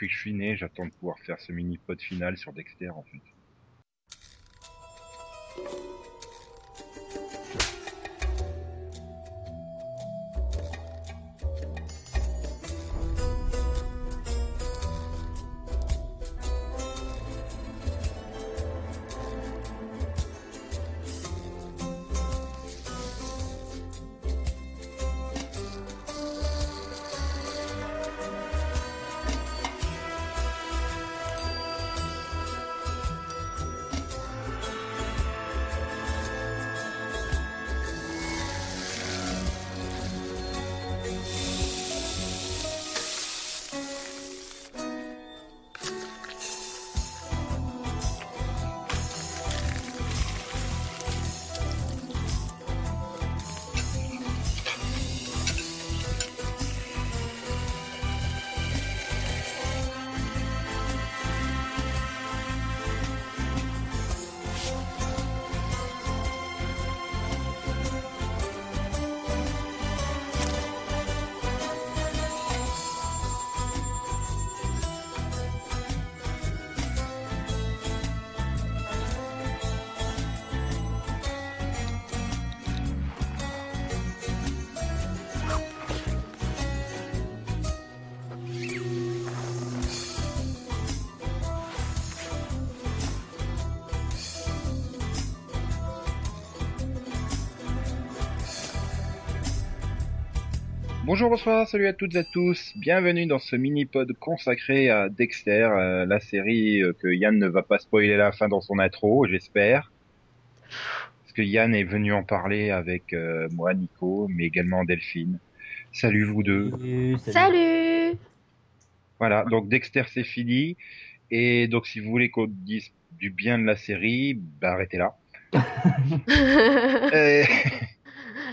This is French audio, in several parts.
depuis que je suis né, j'attends de pouvoir faire ce mini-pod final sur Dexter en fait. Bonjour, bonsoir, salut à toutes et à tous. Bienvenue dans ce mini-pod consacré à Dexter, euh, la série euh, que Yann ne va pas spoiler la fin dans son intro, j'espère. Parce que Yann est venu en parler avec euh, moi, Nico, mais également Delphine. Salut vous deux. Salut, Voilà, donc Dexter c'est fini. Et donc si vous voulez qu'on dise du bien de la série, bah arrêtez là.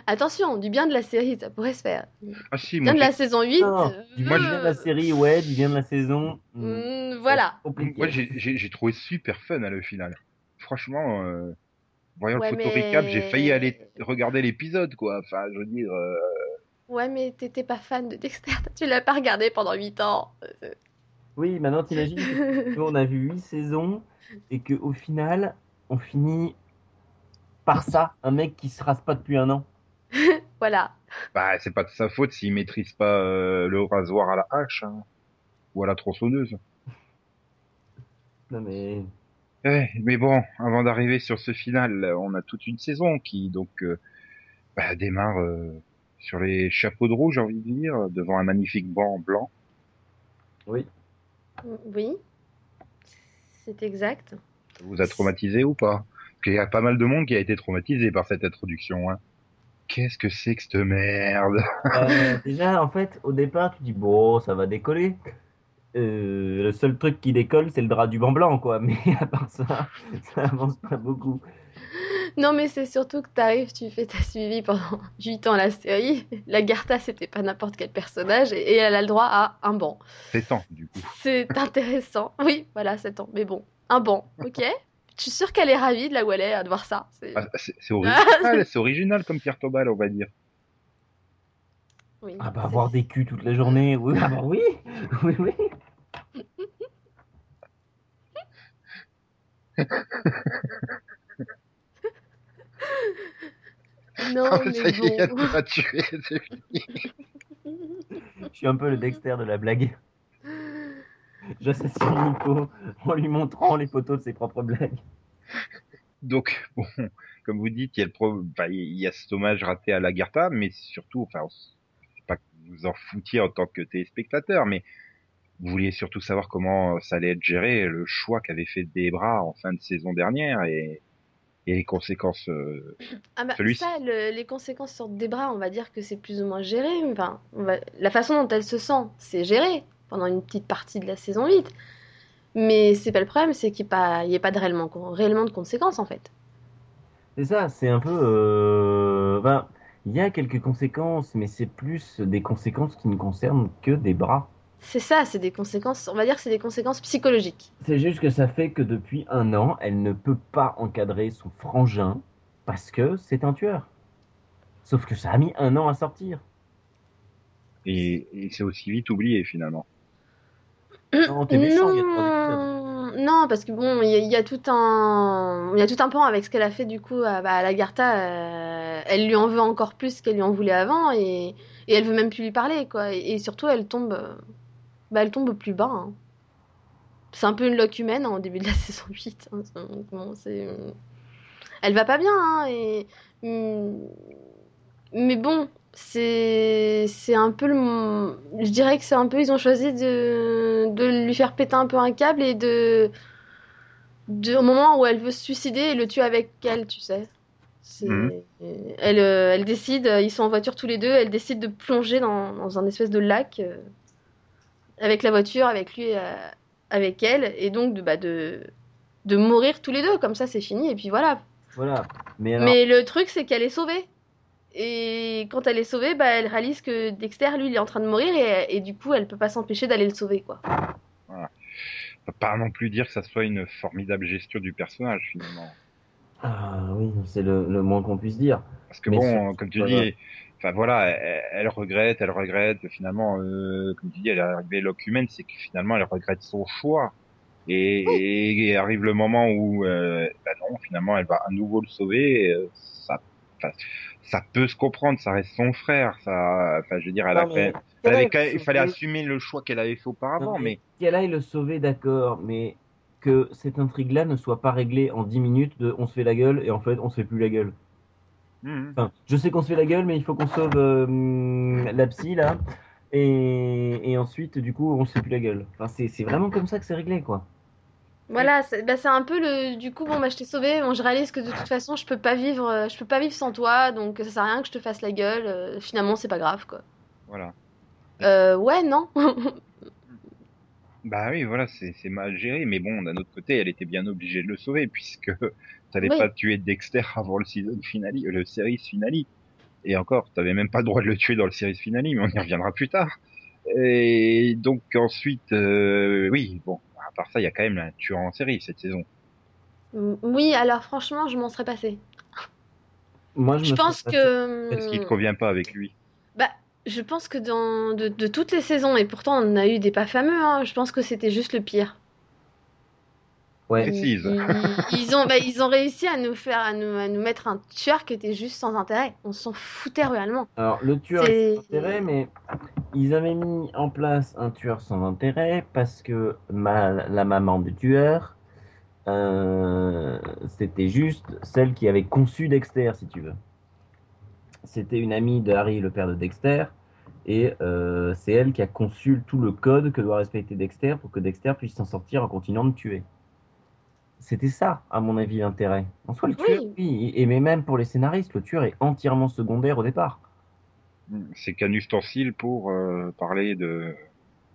Attention, du bien de la série, ça pourrait se faire. Ah si, Du moi, bien de la saison 8. Non, euh, du bien de la série, ouais, du bien de la saison. hmm, mm, voilà. moi, j'ai- trouvé super fun à le final. Franchement, euh, voyant Ouais, le photo mais- recap, j'ai failli aller regarder l'épisode, quoi. Enfin, je veux dire, euh, Ouais, mais t'étais pas fan de Dexter, tu l'as pas regardé pendant 8 ans. Oui, maintenant t'imagines que nous, on a vu 8 saisons et qu'au final, on finit par ça, un mec qui se rase pas depuis un an. Voilà. bah, c'est pas de sa faute s'il maîtrise pas euh, le rasoir à la hache hein, ou à la tronçonneuse. Non mais. Ouais, mais bon, avant d'arriver sur ce final, on a toute une saison qui donc euh, bah, démarre euh, sur les chapeaux de rouge, j'ai envie de dire, devant un magnifique banc blanc. Oui. Oui. C'est exact. Ça vous a traumatisé ou pas? Parce qu'il y a pas mal de monde qui a été traumatisé par cette introduction. Hein. Qu'est-ce que c'est que cette merde? Euh, déjà, en fait, au départ, tu dis, bon, ça va décoller. Euh, le seul truc qui décolle, c'est le drap du banc blanc, quoi. Mais à part ça, ça avance pas beaucoup. Non, mais c'est surtout que t'arrives, tu fais ta suivi pendant 8 ans la série. La Garta, c'était pas n'importe quel personnage et, et elle a le droit à un banc. C'est temps, du coup. C'est intéressant. Oui, voilà, 7 ans. Mais bon, un banc, ok? Je suis sûre qu'elle est ravie de là où elle est à de voir ça? C'est- Ah, c'est c'est original, comme Pierre Tobal, on va dire. Oui, Ah bah, avoir des culs toute la journée, oui, ah bah oui, oui, oui. Non, Ah, mais ça y est, Yann bon. tué, c'est fini. Je suis un peu le Dexter de la blague. J'assassine Nico en lui montrant les photos de ses propres blagues. Donc, bon, comme vous dites, il y a, le pro... enfin, il y a cet hommage raté à Lagarta, mais surtout, enfin, pas que vous en foutiez en tant que téléspectateur, mais vous vouliez surtout savoir comment ça allait être géré, le choix qu'avait fait Debra en fin de saison dernière et, et les conséquences. euh, Ah bah, Celui-ci. ça, le- les conséquences sur Debra, on va dire que c'est plus ou moins géré. Enfin, on va- La façon dont elle se sent, c'est géré pendant une petite partie de la saison 8. Mais c'est pas le problème, c'est qu'il n'y ait pas, il y ait pas de réellement, réellement de conséquences en fait. C'est ça, c'est un peu. euh, ben, il y a quelques conséquences, mais c'est plus des conséquences qui ne concernent que des bras. C'est ça, c'est des conséquences, on va dire que c'est des conséquences psychologiques. C'est juste que ça fait que depuis un an, elle ne peut pas encadrer son frangin parce que c'est un tueur. Sauf que ça a mis un an à sortir. et et c'est aussi vite oublié finalement. Non, t'es méchant, il y a trois épisodes. non, parce que bon, il y, a- il y a tout un, il y a tout un pan avec ce qu'elle a fait du coup à, bah, à Lagarta. euh, elle lui en veut encore plus qu'elle lui en voulait avant et, et elle veut même plus lui parler quoi. Et, et surtout, elle tombe, euh, bah, elle tombe plus bas. hein. C'est un peu une loque humaine hein, au début de la saison 8. hein. C'est- bon, c'est, elle va pas bien hein, et hum, mais bon, c'est c'est un peu le je dirais que c'est un peu ils ont choisi de de lui faire péter un peu un câble et de de au moment où elle veut se suicider et le tuer avec elle, tu sais. Mhm. elle euh, elle décide, ils sont en voiture tous les deux, elle décide de plonger dans dans un espèce de lac euh, avec la voiture, avec lui euh, avec elle et donc de bah de de mourir tous les deux comme ça c'est fini et puis voilà Voilà. Mais alors, mais le truc, c'est qu'elle est sauvée. Et quand elle est sauvée, bah, elle réalise que Dexter, lui, il est en train de mourir et, et du coup, elle peut pas s'empêcher d'aller le sauver, quoi. On peut pas non plus dire que ça soit une formidable gestion du personnage finalement. ah oui, c'est le, le moins qu'on puisse dire. Parce que Mais bon, comme tu voilà. dis, enfin voilà, elle, elle regrette, elle regrette. Finalement, euh, comme tu dis, elle est arrivée loque humaine, c'est que finalement elle regrette son choix. Et, et arrive le moment où, euh, bah non, finalement, elle va à nouveau le sauver. et, euh, ça, ça peut se comprendre. Ça reste son frère. Ça, enfin, je veux dire, elle a Non, fait, mais elle avait quand même- il fallait assumer le choix qu'elle avait fait auparavant. Non, mais Qu'elle aille le sauver, d'accord, mais que cette intrigue-là ne soit pas réglée en 10 minutes de on se fait la gueule et en fait on se fait plus la gueule. Mhm. Enfin, je sais qu'on se fait la gueule, mais il faut qu'on sauve euh, la psy là. Et, et ensuite, du coup, on se fait plus la gueule. Enfin, c'est vraiment comme ça que c'est réglé, quoi. Voilà, c'est bah, c'est un peu le. Du coup, bon, bah, je t'ai sauvé. Bon, je réalise que de toute façon, je peux pas vivre, euh, je peux pas vivre sans toi, donc ça sert à rien que je te fasse la gueule. euh, finalement, c'est pas grave, quoi. voilà. Euh, ouais, non. Bah oui, voilà, c'est mal géré, mais bon, d'un autre côté, elle était bien obligée de le sauver puisque t'allais Oui. pas tuer Dexter avant le season finale, euh, le series finale. Et encore, t'avais même pas le droit de le tuer dans le series finale, mais on y reviendra plus tard. Et donc ensuite, euh, oui, bon, part ça, il y a quand même un tueur en série cette saison. oui, alors franchement, je m'en serais passé. Moi, je, Je me pense que. Est-ce qu'il te convient pas avec lui Bah, je pense que dans de, de toutes les saisons, et pourtant on en a eu des pas fameux, hein, je pense que c'était juste le pire. Ouais. Précise. Ils, ils- ils ont, bah, ils ont réussi à nous faire, à nous, à nous mettre un tueur qui était juste sans intérêt. On s'en foutait réellement. Alors, le tueur C'est- est sans intérêt, mais ils avaient mis en place un tueur sans intérêt parce que ma- la maman du tueur, euh, c'était juste celle qui avait conçu Dexter, si tu veux. C'était une amie de Harry, le père de Dexter, et euh, c'est elle qui a conçu tout le code que doit respecter Dexter pour que Dexter puisse s'en sortir en continuant de tuer. C'était ça, à mon avis, l'intérêt. En soi, le Oui. tueur, oui, et mais même pour les scénaristes, le tueur est entièrement secondaire au départ. C'est qu'un ustensile pour euh, parler de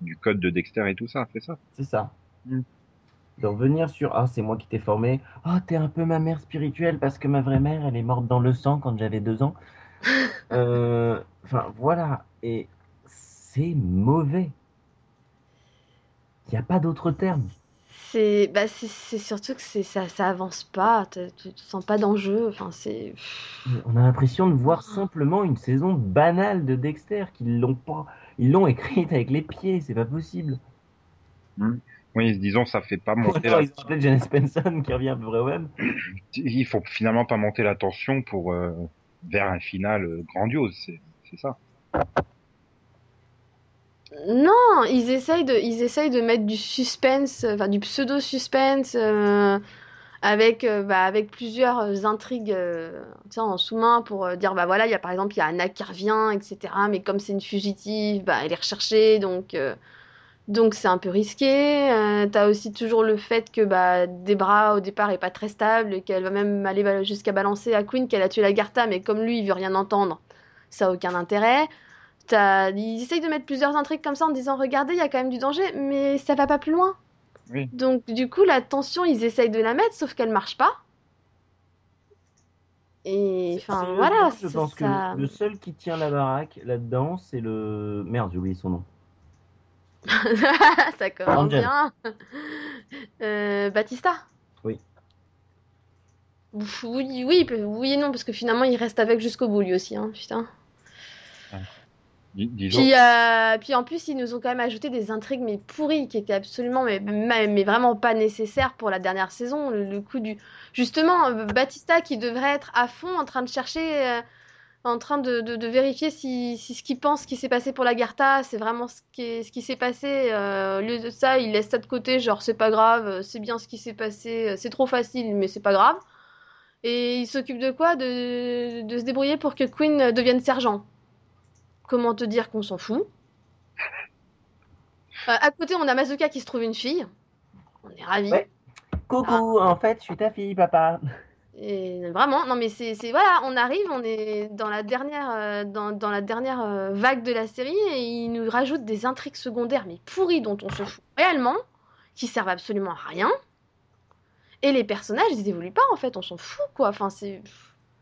du code de Dexter et tout ça, c'est ça C'est ça. Mm. De revenir sur Ah, c'est moi qui t'ai formé. Ah, t'es un peu ma mère spirituelle parce que ma vraie mère, elle est morte dans le sang quand j'avais deux ans. Euh, Enfin, voilà. Et c'est mauvais. Il n'y a pas d'autre terme. C'est, bah, c'est, c'est surtout que c'est, ça, ça avance pas. Tu, tu sens pas d'enjeu. Enfin, c'est. On a l'impression de voir simplement une saison banale de Dexter qu'ils l'ont pas. Ils l'ont écrite avec les pieds, c'est pas possible. Oui, disons, ça fait pas monter la... ils Janice Benson qui revient à peu près au même. Il faut finalement pas monter la tension pour euh, vers un final euh, grandiose, c'est c'est ça. Non, ils essayent de, ils mettre du suspense, euh, enfin du pseudo-suspense, euh, avec, euh, bah, avec plusieurs euh, intrigues euh, en sous-main pour euh, dire, bah voilà, il y a par exemple, il y a Anna qui revient, etc. Mais comme c'est une fugitive, bah, elle est recherchée, donc euh, donc c'est un peu risqué. Euh, t'as aussi toujours le fait que bah, Debra au départ est pas très stable qu'elle va même aller jusqu'à balancer à Queen qu'elle a tué la Garta, mais comme lui il veut rien entendre, ça a aucun intérêt. Ils essayent de mettre plusieurs intrigues comme ça en disant regardez, il y a quand même du danger, mais ça va pas plus loin. Oui. Donc du coup, la tension, ils essayent de la mettre, sauf qu'elle marche pas. Et enfin voilà, Je pense que le seul qui tient la baraque là-dedans, c'est le. Merde, j'ai oublié son nom. ça commence bien. Euh, Batista. Oui. Oui, oui, oui et non, parce que finalement il reste avec jusqu'au bout lui aussi, hein, putain. Euh, puis en plus, ils nous ont quand même ajouté des intrigues mais pourries qui étaient absolument mais, vraiment pas nécessaires pour la dernière saison. Le, coup du justement euh, Batista qui devrait être à fond en train de chercher, euh, en train de, vérifier si, ce qu'il pense qui s'est passé pour la Garta, c'est vraiment ce qui s'est passé. Au lieu de ça, il laisse ça de côté, genre c'est pas grave, c'est bien ce qui s'est passé, c'est trop facile, mais c'est pas grave. Et il s'occupe de quoi? De, de se débrouiller pour que Queen devienne sergent. Comment te dire qu'on s'en fout Euh, À côté, on a Mazuka qui se trouve une fille. On est ravis. Ouais. Coucou, en fait, je suis ta fille, papa. Et vraiment, non mais c'est c'est- voilà, on arrive, on est dans la dernière euh, dans, dans la dernière euh, vague de la série et ils nous rajoutent des intrigues secondaires mais pourries dont on se fout réellement, qui servent absolument à rien. Et les personnages, ils évoluent pas en fait, on s'en fout quoi. Enfin c'est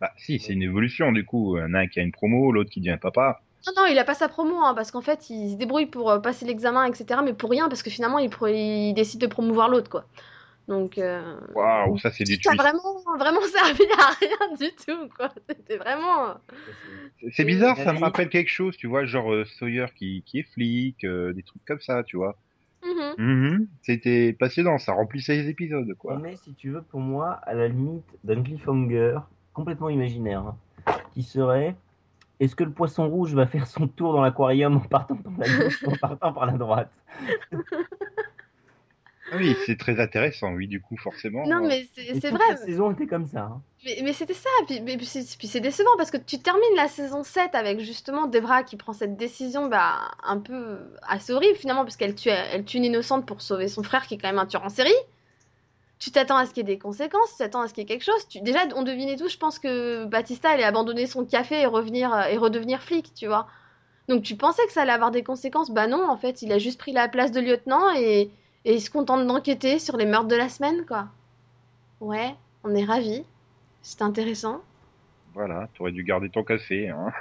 Bah, si, c'est une évolution du coup. Il y en a un qui a une promo, l'autre qui devient papa. Non non, il a pas sa promo hein, parce qu'en fait, il se débrouille pour euh, passer l'examen etc. Mais pour rien parce que finalement, il, pro- il décide de promouvoir l'autre quoi. Donc euh, Waouh, ça c'est ça a vraiment vraiment servi à rien du tout quoi. C'était vraiment euh, C'est- bizarre, ça me rappelle quelque chose, tu vois, genre euh, Sawyer qui, qui est flic, euh, des trucs comme ça, tu vois. mhm. Mhm. C'était passionnant, ça remplissait les épisodes, quoi. On est, si tu veux, pour moi, à la limite d'un cliffhanger complètement imaginaire, hein, qui serait est-ce que le poisson rouge va faire son tour dans l'aquarium en partant par la gauche ou en partant par la droite? Ah oui, c'est très intéressant, oui, du coup, forcément. Non, euh, mais c'est vrai. La saison était comme ça. hein. Mais, mais c'était ça. Puis, mais puis c'est puis c'est décevant parce que tu termines la saison 7 avec justement Debra qui prend cette décision bah, un peu assez horrible finalement parce qu'elle tue, elle tue une innocente pour sauver son frère qui est quand même un tueur en série. Tu t'attends à ce qu'il y ait des conséquences, tu t'attends à ce qu'il y ait quelque chose. Déjà, on devinait tous, je pense que Batista allait abandonner son café et revenir et redevenir flic, tu vois. Donc tu pensais que ça allait avoir des conséquences. Bah non, en fait, il a juste pris la place de lieutenant et, et il se contente d'enquêter sur les meurtres de la semaine, quoi. Ouais, on est ravis. C'est intéressant. Voilà, t'aurais dû garder ton café, hein.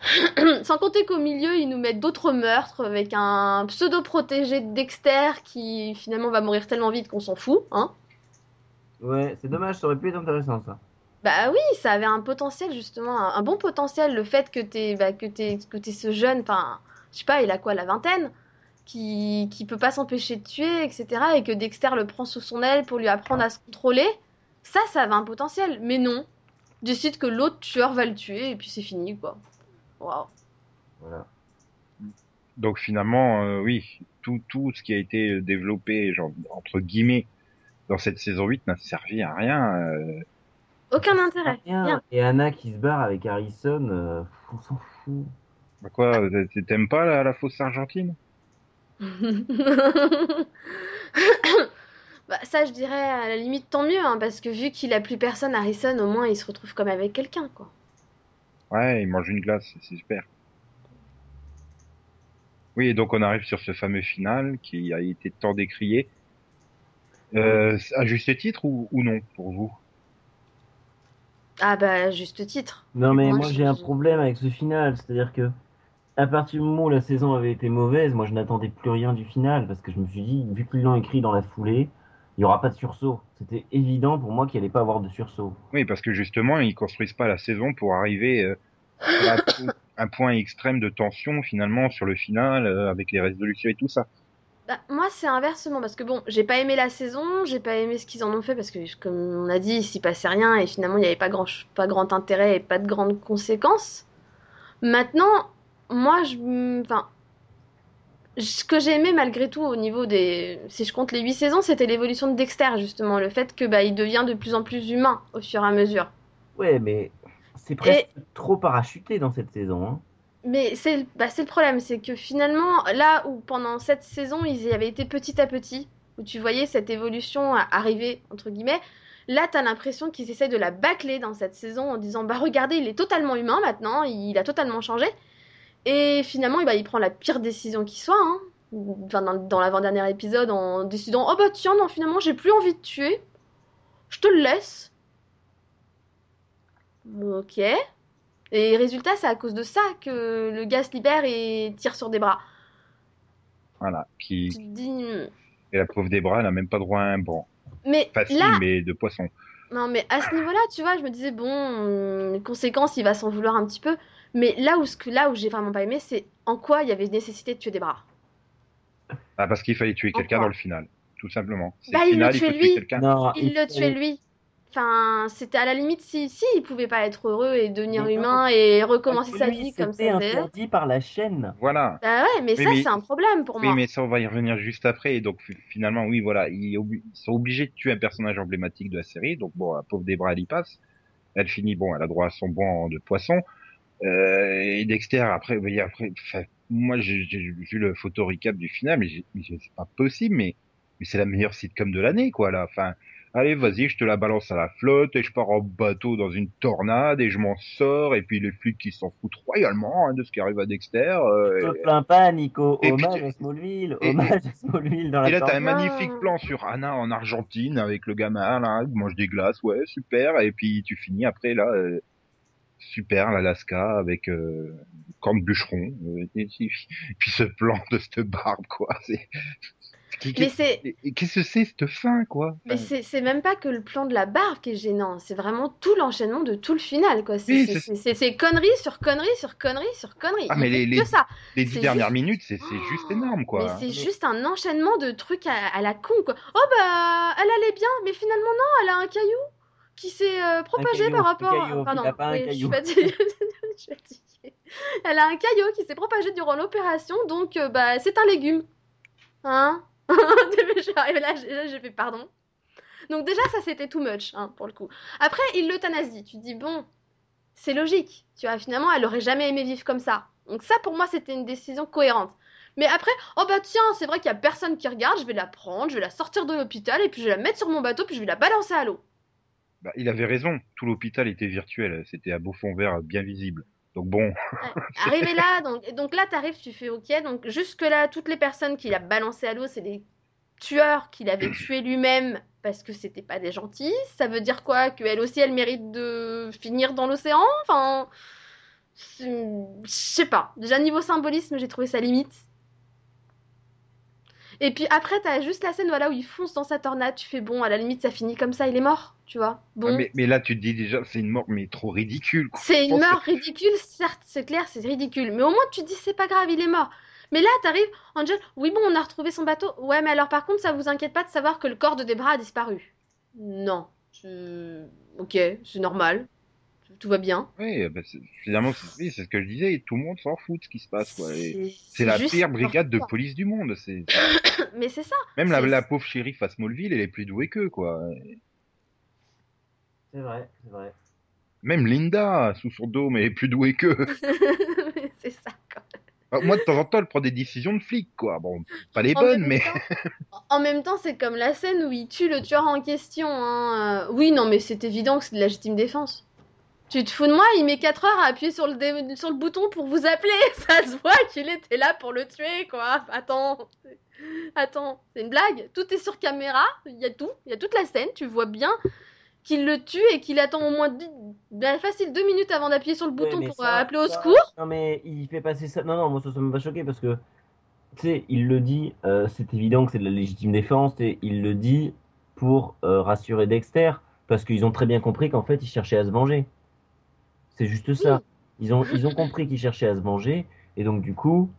Sans compter qu'au milieu, ils nous mettent d'autres meurtres avec un pseudo-protégé de Dexter qui finalement va mourir tellement vite qu'on s'en fout. Hein Ouais, c'est dommage, ça aurait pu être intéressant ça. bah oui, ça avait un potentiel justement, un, un bon potentiel. Le fait que t'es bah, que t'es que ce jeune, enfin, je sais pas, il a quoi, la vingtaine qui, qui peut pas s'empêcher de tuer, etc. Et que Dexter le prend sous son aile pour lui apprendre à se contrôler. Ça, ça avait un potentiel. Mais non, décide que l'autre tueur va le tuer et puis c'est fini, quoi. Voilà. Donc finalement, euh, oui, tout, tout ce qui a été développé, genre, entre guillemets, dans cette saison 8 n'a servi à rien. euh. Aucun intérêt. Rien. Rien. Et Anna qui se barre avec Harrison, euh, on s'en fout. Bah quoi, t'aimes pas la, la fausse argentine? Bah, ça, je dirais à la limite tant mieux, hein, parce que vu qu'il a plus personne, Harrison, au moins il se retrouve comme avec quelqu'un, quoi. Ouais, il mange une glace, c'est super. Oui, et donc on arrive sur ce fameux final qui a été tant décrié. Euh, à juste titre ou, ou non pour vous? Ah bah, juste titre. Non mais Moi, moi je- j'ai un problème avec ce final, c'est-à-dire que à partir du moment où la saison avait été mauvaise, moi je n'attendais plus rien du final parce que je me suis dit, vu qu'ils l'ont écrit dans la foulée, il n'y aura pas de sursaut. C'était évident pour moi qu'il allait pas avoir de sursaut. Oui, parce que justement, ils construisent pas la saison pour arriver euh, à un point extrême de tension finalement sur le final euh, avec les résolutions et tout ça. Bah, moi, c'est inversement, parce que bon, j'ai pas aimé la saison, j'ai pas aimé ce qu'ils en ont fait, parce que, comme on a dit, il s'y passait rien, et finalement, il n'y avait pas grand, pas grand intérêt et pas de grandes conséquences. Maintenant, moi, je. Enfin. Ce que j'ai aimé malgré tout au niveau des. Si je compte les 8 saisons, c'était l'évolution de Dexter, justement. Le fait que bah, il devient de plus en plus humain au fur et à mesure. Ouais, mais c'est presque trop parachuté dans cette saison. Hein. Mais c'est le- bah, c'est le problème, c'est que finalement, là où pendant cette saison, ils y avaient été petit à petit, où tu voyais cette évolution à- arriver, entre guillemets, là, t'as l'impression qu'ils essaient de la bâcler dans cette saison en disant, bah regardez, il est totalement humain maintenant, il a totalement changé. Et finalement, eh ben, il prend la pire décision qui soit, hein. Enfin, dans, dans l'avant-dernier épisode, en décidant, oh bah tiens, non, finalement, j'ai plus envie de tuer, je te le laisse. Ok. Et résultat, c'est à cause de ça que le gars se libère et tire sur des bras. Voilà. Qui, Tu te dis, hmm. et la pauvre Debra, elle n'a même pas droit à un banc. mais Pas si, là, mais de poisson. non, mais à ce niveau-là, tu vois, je me disais, bon, les conséquences, il va s'en vouloir un petit peu. Mais là où, ce que- là où j'ai vraiment pas aimé, c'est en quoi il y avait nécessité de tuer des bras. Ah, parce qu'il fallait tuer quelqu'un dans le final, tout simplement. C'est Bah, le il final, le il tuait tuer lui. Non, Il le tuait lui. Enfin, c'était à la limite si, si il pouvait pas être heureux et devenir Mais non. humain et recommencer sa vie comme C'était ça. interdit par la chaîne. Voilà. Bah ouais, mais ça mais- c'est un problème pour Oui, moi. mais ça, on va y revenir juste après. Et donc, fi- finalement, oui, voilà, ils, obli- ils sont obligés de tuer un personnage emblématique de la série. Donc, bon, la pauvre Debra, elle y passe. Elle finit, bon, elle a droit à son banc de poisson. Euh, et Dexter, après, oui, après, moi, j'ai vu le photo recap du final, mais c'est pas possible, mais, mais c'est la meilleure sitcom de l'année, quoi, là. Enfin, allez, vas-y, je te la balance à la flotte, et je pars en bateau dans une tornade, et je m'en sors, et puis les flics qui s'en foutent royalement hein, de ce qui arrive à Dexter. euh, Je te plains pas, Nico. Et Hommage à Smallville. et- Hommage à Smallville dans la Et là, t'as un magnifique plan sur Anna en Argentine avec le gamin là, qui mange des glaces, ouais, super. Et puis tu finis après là, euh, super, l'Alaska avec euh, camp de bûcheron. euh, et, puis et puis ce plan de cette barbe, quoi. C'est. Mais Qu'est-ce que c'est cette fin, quoi mais Enfin, c'est c'est même pas que le plan de la barbe qui est gênant, c'est vraiment tout l'enchaînement de tout le final quoi. C'est Oui, connerie sur connerie sur connerie sur connerie. Ah, mais les- que les- ça. Les dix dernières juste- minutes, c'est juste énorme, quoi. Mais c'est juste un enchaînement de trucs à, à la con quoi. Oh bah elle allait bien, mais finalement non, elle a un caillou qui s'est euh, propagé caillou, par rapport. caillou, Pardon, oui, je suis fatiguée. Elle a un caillou qui s'est propagé durant l'opération, donc euh, bah c'est un légume. Hein? Là, j'ai là, j'ai fait pardon. Donc déjà ça c'était too much hein, pour le coup. Après il l'euthanasie, tu te dis bon, c'est logique. Tu vois finalement elle aurait jamais aimé vivre comme ça. Donc ça pour moi c'était une décision cohérente. Mais après, oh bah tiens, c'est vrai qu'il y a personne qui regarde, je vais la prendre, je vais la sortir de l'hôpital et puis je vais la mettre sur mon bateau puis je vais la balancer à l'eau. Bah, il avait raison. Tout l'hôpital était virtuel. C'était à beau fond vert bien visible. Donc bon. Arrivé là, donc, donc là t'arrives, tu fais ok, donc jusque là toutes les personnes qu'il a balancées à l'eau, c'est des tueurs qu'il avait tués lui-même parce que c'était pas des gentils. Ça veut dire quoi? Qu'elle aussi elle mérite de finir dans l'océan? Enfin, je sais pas. Déjà niveau symbolisme, j'ai trouvé ça limite. Et puis après, t'as juste la scène voilà, où il fonce dans sa tornade. Tu fais bon, à la limite, ça finit comme ça, il est mort, tu vois. Bon, mais, mais là tu te dis déjà, c'est une mort mais trop ridicule. c'est une que- mort ridicule, certes, c'est clair, c'est ridicule. Mais au moins, tu te dis, c'est pas grave, il est mort. Mais là, t'arrives, Angel, oui, bon, on a retrouvé son bateau. Ouais, mais alors par contre, ça vous inquiète pas de savoir que le corps de Debra a disparu. Non. je- Ok, c'est normal. Tout va bien. Oui, bah, c'est- finalement, c'est ce que je disais. Tout le monde s'en fout de ce qui se passe, quoi. C'est la pire brigade de police du monde. C'est. Mais c'est ça. même la, la pauvre shérif à Smallville, elle est plus douée qu'eux, quoi. C'est vrai, c'est vrai. Même Linda, sous son dôme, elle est plus douée qu'eux. c'est ça, quoi. Alors, Moi, de temps en temps, elle prend des décisions de flic, quoi. Bon, pas les En bonnes, mais temps- En même temps, c'est comme la scène où il tue le tueur en question. hein. Euh, Oui, non, mais c'est évident que c'est de la légitime défense. Tu te fous de moi Il met 4 heures à appuyer sur le, dé- sur le bouton pour vous appeler. Ça se voit qu'il était là pour le tuer, quoi. Attends. Attends, c'est une blague. Tout est sur caméra. Il y a tout. Il y a toute la scène. Tu vois bien qu'il le tue et qu'il attend au moins ben, facile deux minutes avant d'appuyer sur le bouton Ouais, pour ça- appeler au ça- secours. Non, mais il fait passer ça. Non, non, moi ça, ça m'a pas choqué parce que, tu sais, il le dit, euh, c'est évident que c'est de la légitime défense et il le dit pour euh, rassurer Dexter parce qu'ils ont très bien compris qu'en fait il cherchait à se venger. C'est juste ça. Ils ont, ils ont compris qu'il cherchait à se venger et donc du coup,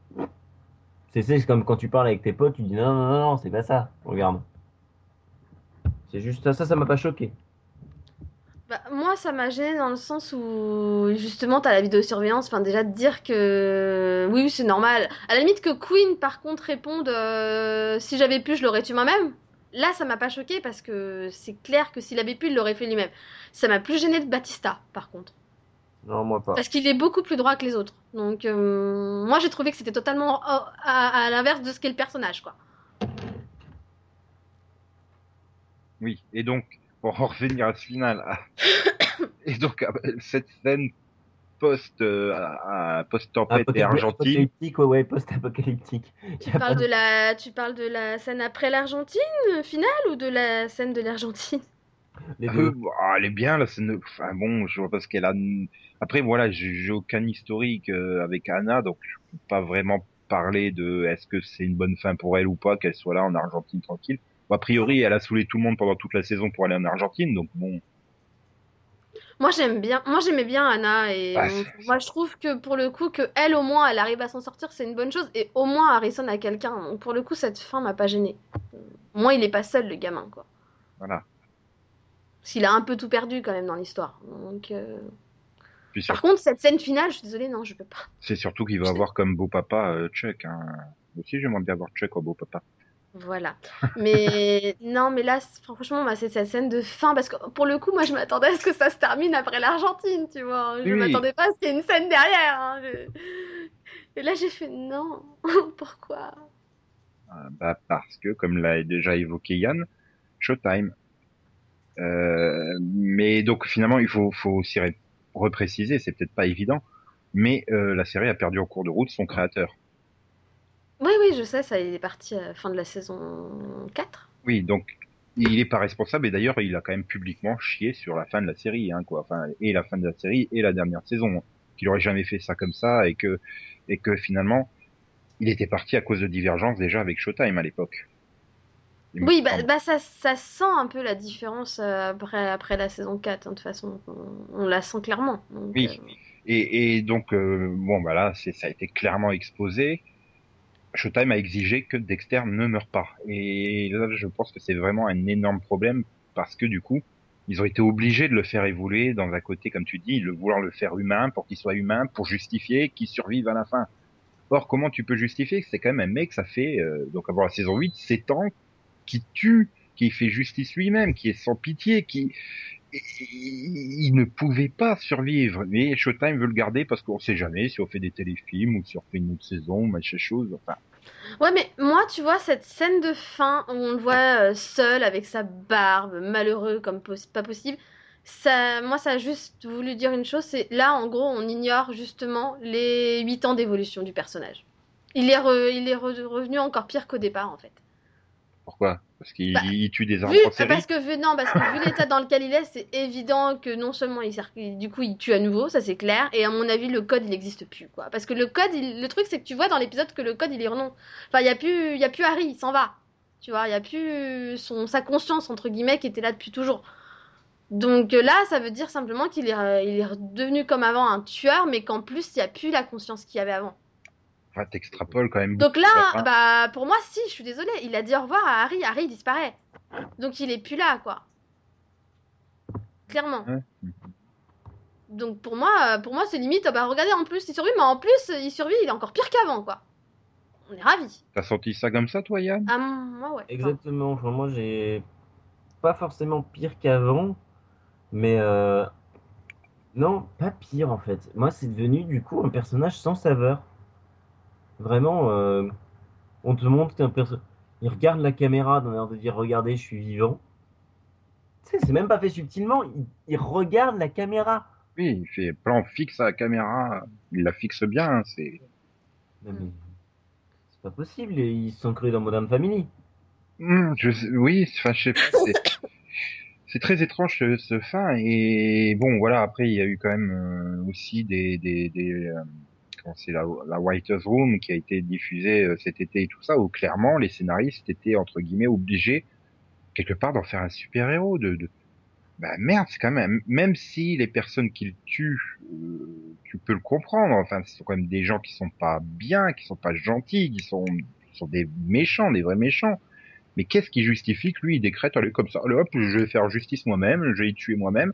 c'est c'est comme quand tu parles avec tes potes, tu dis non, non, non, non, c'est pas ça. Regarde. C'est juste ça, ça, ça m'a pas choqué. Bah, moi, ça m'a gêné dans le sens où, justement, t'as la vidéosurveillance. Enfin, déjà, de dire que oui, oui, c'est normal. À la limite que Queen, par contre, réponde euh, si j'avais pu, je l'aurais tué moi-même. Là, ça m'a pas choqué parce que c'est clair que s'il avait pu, il l'aurait fait lui-même. Ça m'a plus gêné de Batista, par contre. Non, moi pas. Parce qu'il est beaucoup plus droit que les autres. Donc, euh, moi, j'ai trouvé que c'était totalement à, à- à l'inverse de ce qu'est le personnage, quoi. oui. Et donc, pour en revenir à ce final, à- et donc à- cette scène post euh, à- post-tempête et Apocalyptique, Argentine. apocalyptique, ouais, ouais, post-apocalyptique. Tu parles de la, tu parles de la scène après l'Argentine euh, finale ou de la scène de l'Argentine? Les Euh, deux. ah, elle est bien, là, c'est une... Enfin bon, je vois pas ce qu'elle a... Après, voilà, j'ai aucun historique euh, avec Anna, donc je peux pas vraiment parler de est-ce que c'est une bonne fin pour elle ou pas qu'elle soit là en Argentine tranquille. Bon, a priori, elle a saoulé tout le monde pendant toute la saison pour aller en Argentine, donc bon... Moi j'aime bien, moi j'aimais bien Anna et Bah, on- moi je trouve que pour le coup que elle au moins elle arrive à s'en sortir c'est une bonne chose et au moins Harrison a quelqu'un donc pour le coup cette fin m'a pas gênée. Au moins il est pas seul le gamin quoi. Voilà. Parce qu'il a un peu tout perdu quand même dans l'histoire. Donc euh, sur- par contre cette scène finale je suis désolée non je peux pas. c'est surtout qu'il va avoir comme beau papa euh, Chuck. Hein. Aussi, j'aimerais bien avoir Chuck au beau papa. Voilà. Mais non, mais là, franchement, c'est cette scène de fin parce que pour le coup, moi, je m'attendais à ce que ça se termine après l'Argentine, tu vois. Je Oui. m'attendais pas à ce qu'il y ait une scène derrière. hein. Et là, j'ai fait non. Pourquoi? Euh, bah, parce que, comme l'a déjà évoqué Yann, Showtime. Euh, mais donc finalement, il faut, faut aussi ré- repréciser, c'est peut-être pas évident, mais euh, la série a perdu en cours de route son créateur. Oui, oui, je sais, ça, il est parti à la fin de la saison 4. Oui, donc il est pas responsable et d'ailleurs il a quand même publiquement chié sur la fin de la série, hein, quoi. Enfin, et la fin de la série et la dernière saison, qu'il aurait jamais fait ça comme ça et que et que finalement il était parti à cause de divergences déjà avec Showtime à l'époque. Oui, bah, bah, ça, ça sent un peu la différence euh, après, après la saison 4, hein, de toute façon. On, on la sent clairement. Donc, Oui. euh, Et, et donc, euh, bon, bah là, ça a été clairement exposé. Showtime a exigé que Dexter ne meure pas. Et là, je pense que c'est vraiment un énorme problème parce que du coup, ils ont été obligés de le faire évoluer dans un côté, comme tu dis, de vouloir le faire humain pour qu'il soit humain, pour justifier qu'il survive à la fin. Or, comment tu peux justifier que c'est quand même un mec, ça fait, euh, donc avant la saison 8, 7 ans, qui tue, qui fait justice lui-même, qui est sans pitié, qui, il ne pouvait pas survivre. Mais Showtime veut le garder parce qu'on sait jamais si on fait des téléfilms ou si on fait une autre saison, machin chose. Enfin, Ouais, mais moi, tu vois, cette scène de fin où on le voit euh, seul avec sa barbe, malheureux comme pas possible, ça, moi, ça a juste voulu dire une chose, c'est là, en gros, on ignore justement les 8 ans d'évolution du personnage. Il est, il est re- revenu encore pire qu'au départ, en fait. Pourquoi? Parce qu'il Bah, tue des arbres Vu, en série. parce que vu, non, parce que vu l'état dans lequel il est, c'est évident que non seulement il sert, du coup il tue à nouveau, ça c'est clair, et à mon avis le code il n'existe plus quoi. Parce que le code, il- le truc c'est que tu vois dans l'épisode que le code il est renon. Enfin il y a plus, il y a plus Harry, il s'en va. Tu vois, il y a plus son sa conscience entre guillemets qui était là depuis toujours. Donc euh, là, ça veut dire simplement qu'il est, euh, il est redevenu comme avant un tueur, mais qu'en plus il y a plus la conscience qu'il y avait avant. Enfin, t'extrapoles quand même. Donc là, bah pour moi si, je suis désolée, il a dit au revoir à Harry, Harry disparaît. Donc il est plus là quoi. Clairement. Ouais. Donc pour moi, euh, pour moi c'est limite, ah bah regardez en plus il survit, mais en plus il survit, il est encore pire qu'avant quoi. On est ravis. T'as senti ça comme ça, toi, Yann? Ah moi ouais. Exactement. Enfin, moi, j'ai pas forcément pire qu'avant, mais euh, non, pas pire en fait. Moi, c'est devenu du coup un personnage sans saveur. Vraiment, euh, on te montre qu'un personnage. Il regarde la caméra dans l'air de dire Regardez, je suis vivant. Tu sais, c'est même pas fait subtilement. Il, il regarde la caméra. Oui, il fait plan fixe à la caméra. Il la fixe bien. hein, C'est. C'est pas possible. Ils sont crus dans Modern Family. Je sais- oui, enfin, je sais pas. c'est- C'est très étrange ce, ce fin et bon voilà après il y a eu quand même euh, aussi des des, des euh, c'est la, la White House Room qui a été diffusée euh, cet été et tout ça où clairement les scénaristes étaient entre guillemets obligés quelque part d'en faire un super héros de, bah merde quand même même si les personnes qu'il tue euh, tu peux le comprendre enfin ce sont quand même des gens qui sont pas bien qui sont pas gentils qui sont sont des méchants des vrais méchants mais qu'est-ce qui justifie que lui, il décrète, allez, comme ça, hop, je vais faire justice moi-même, je vais y tuer moi-même.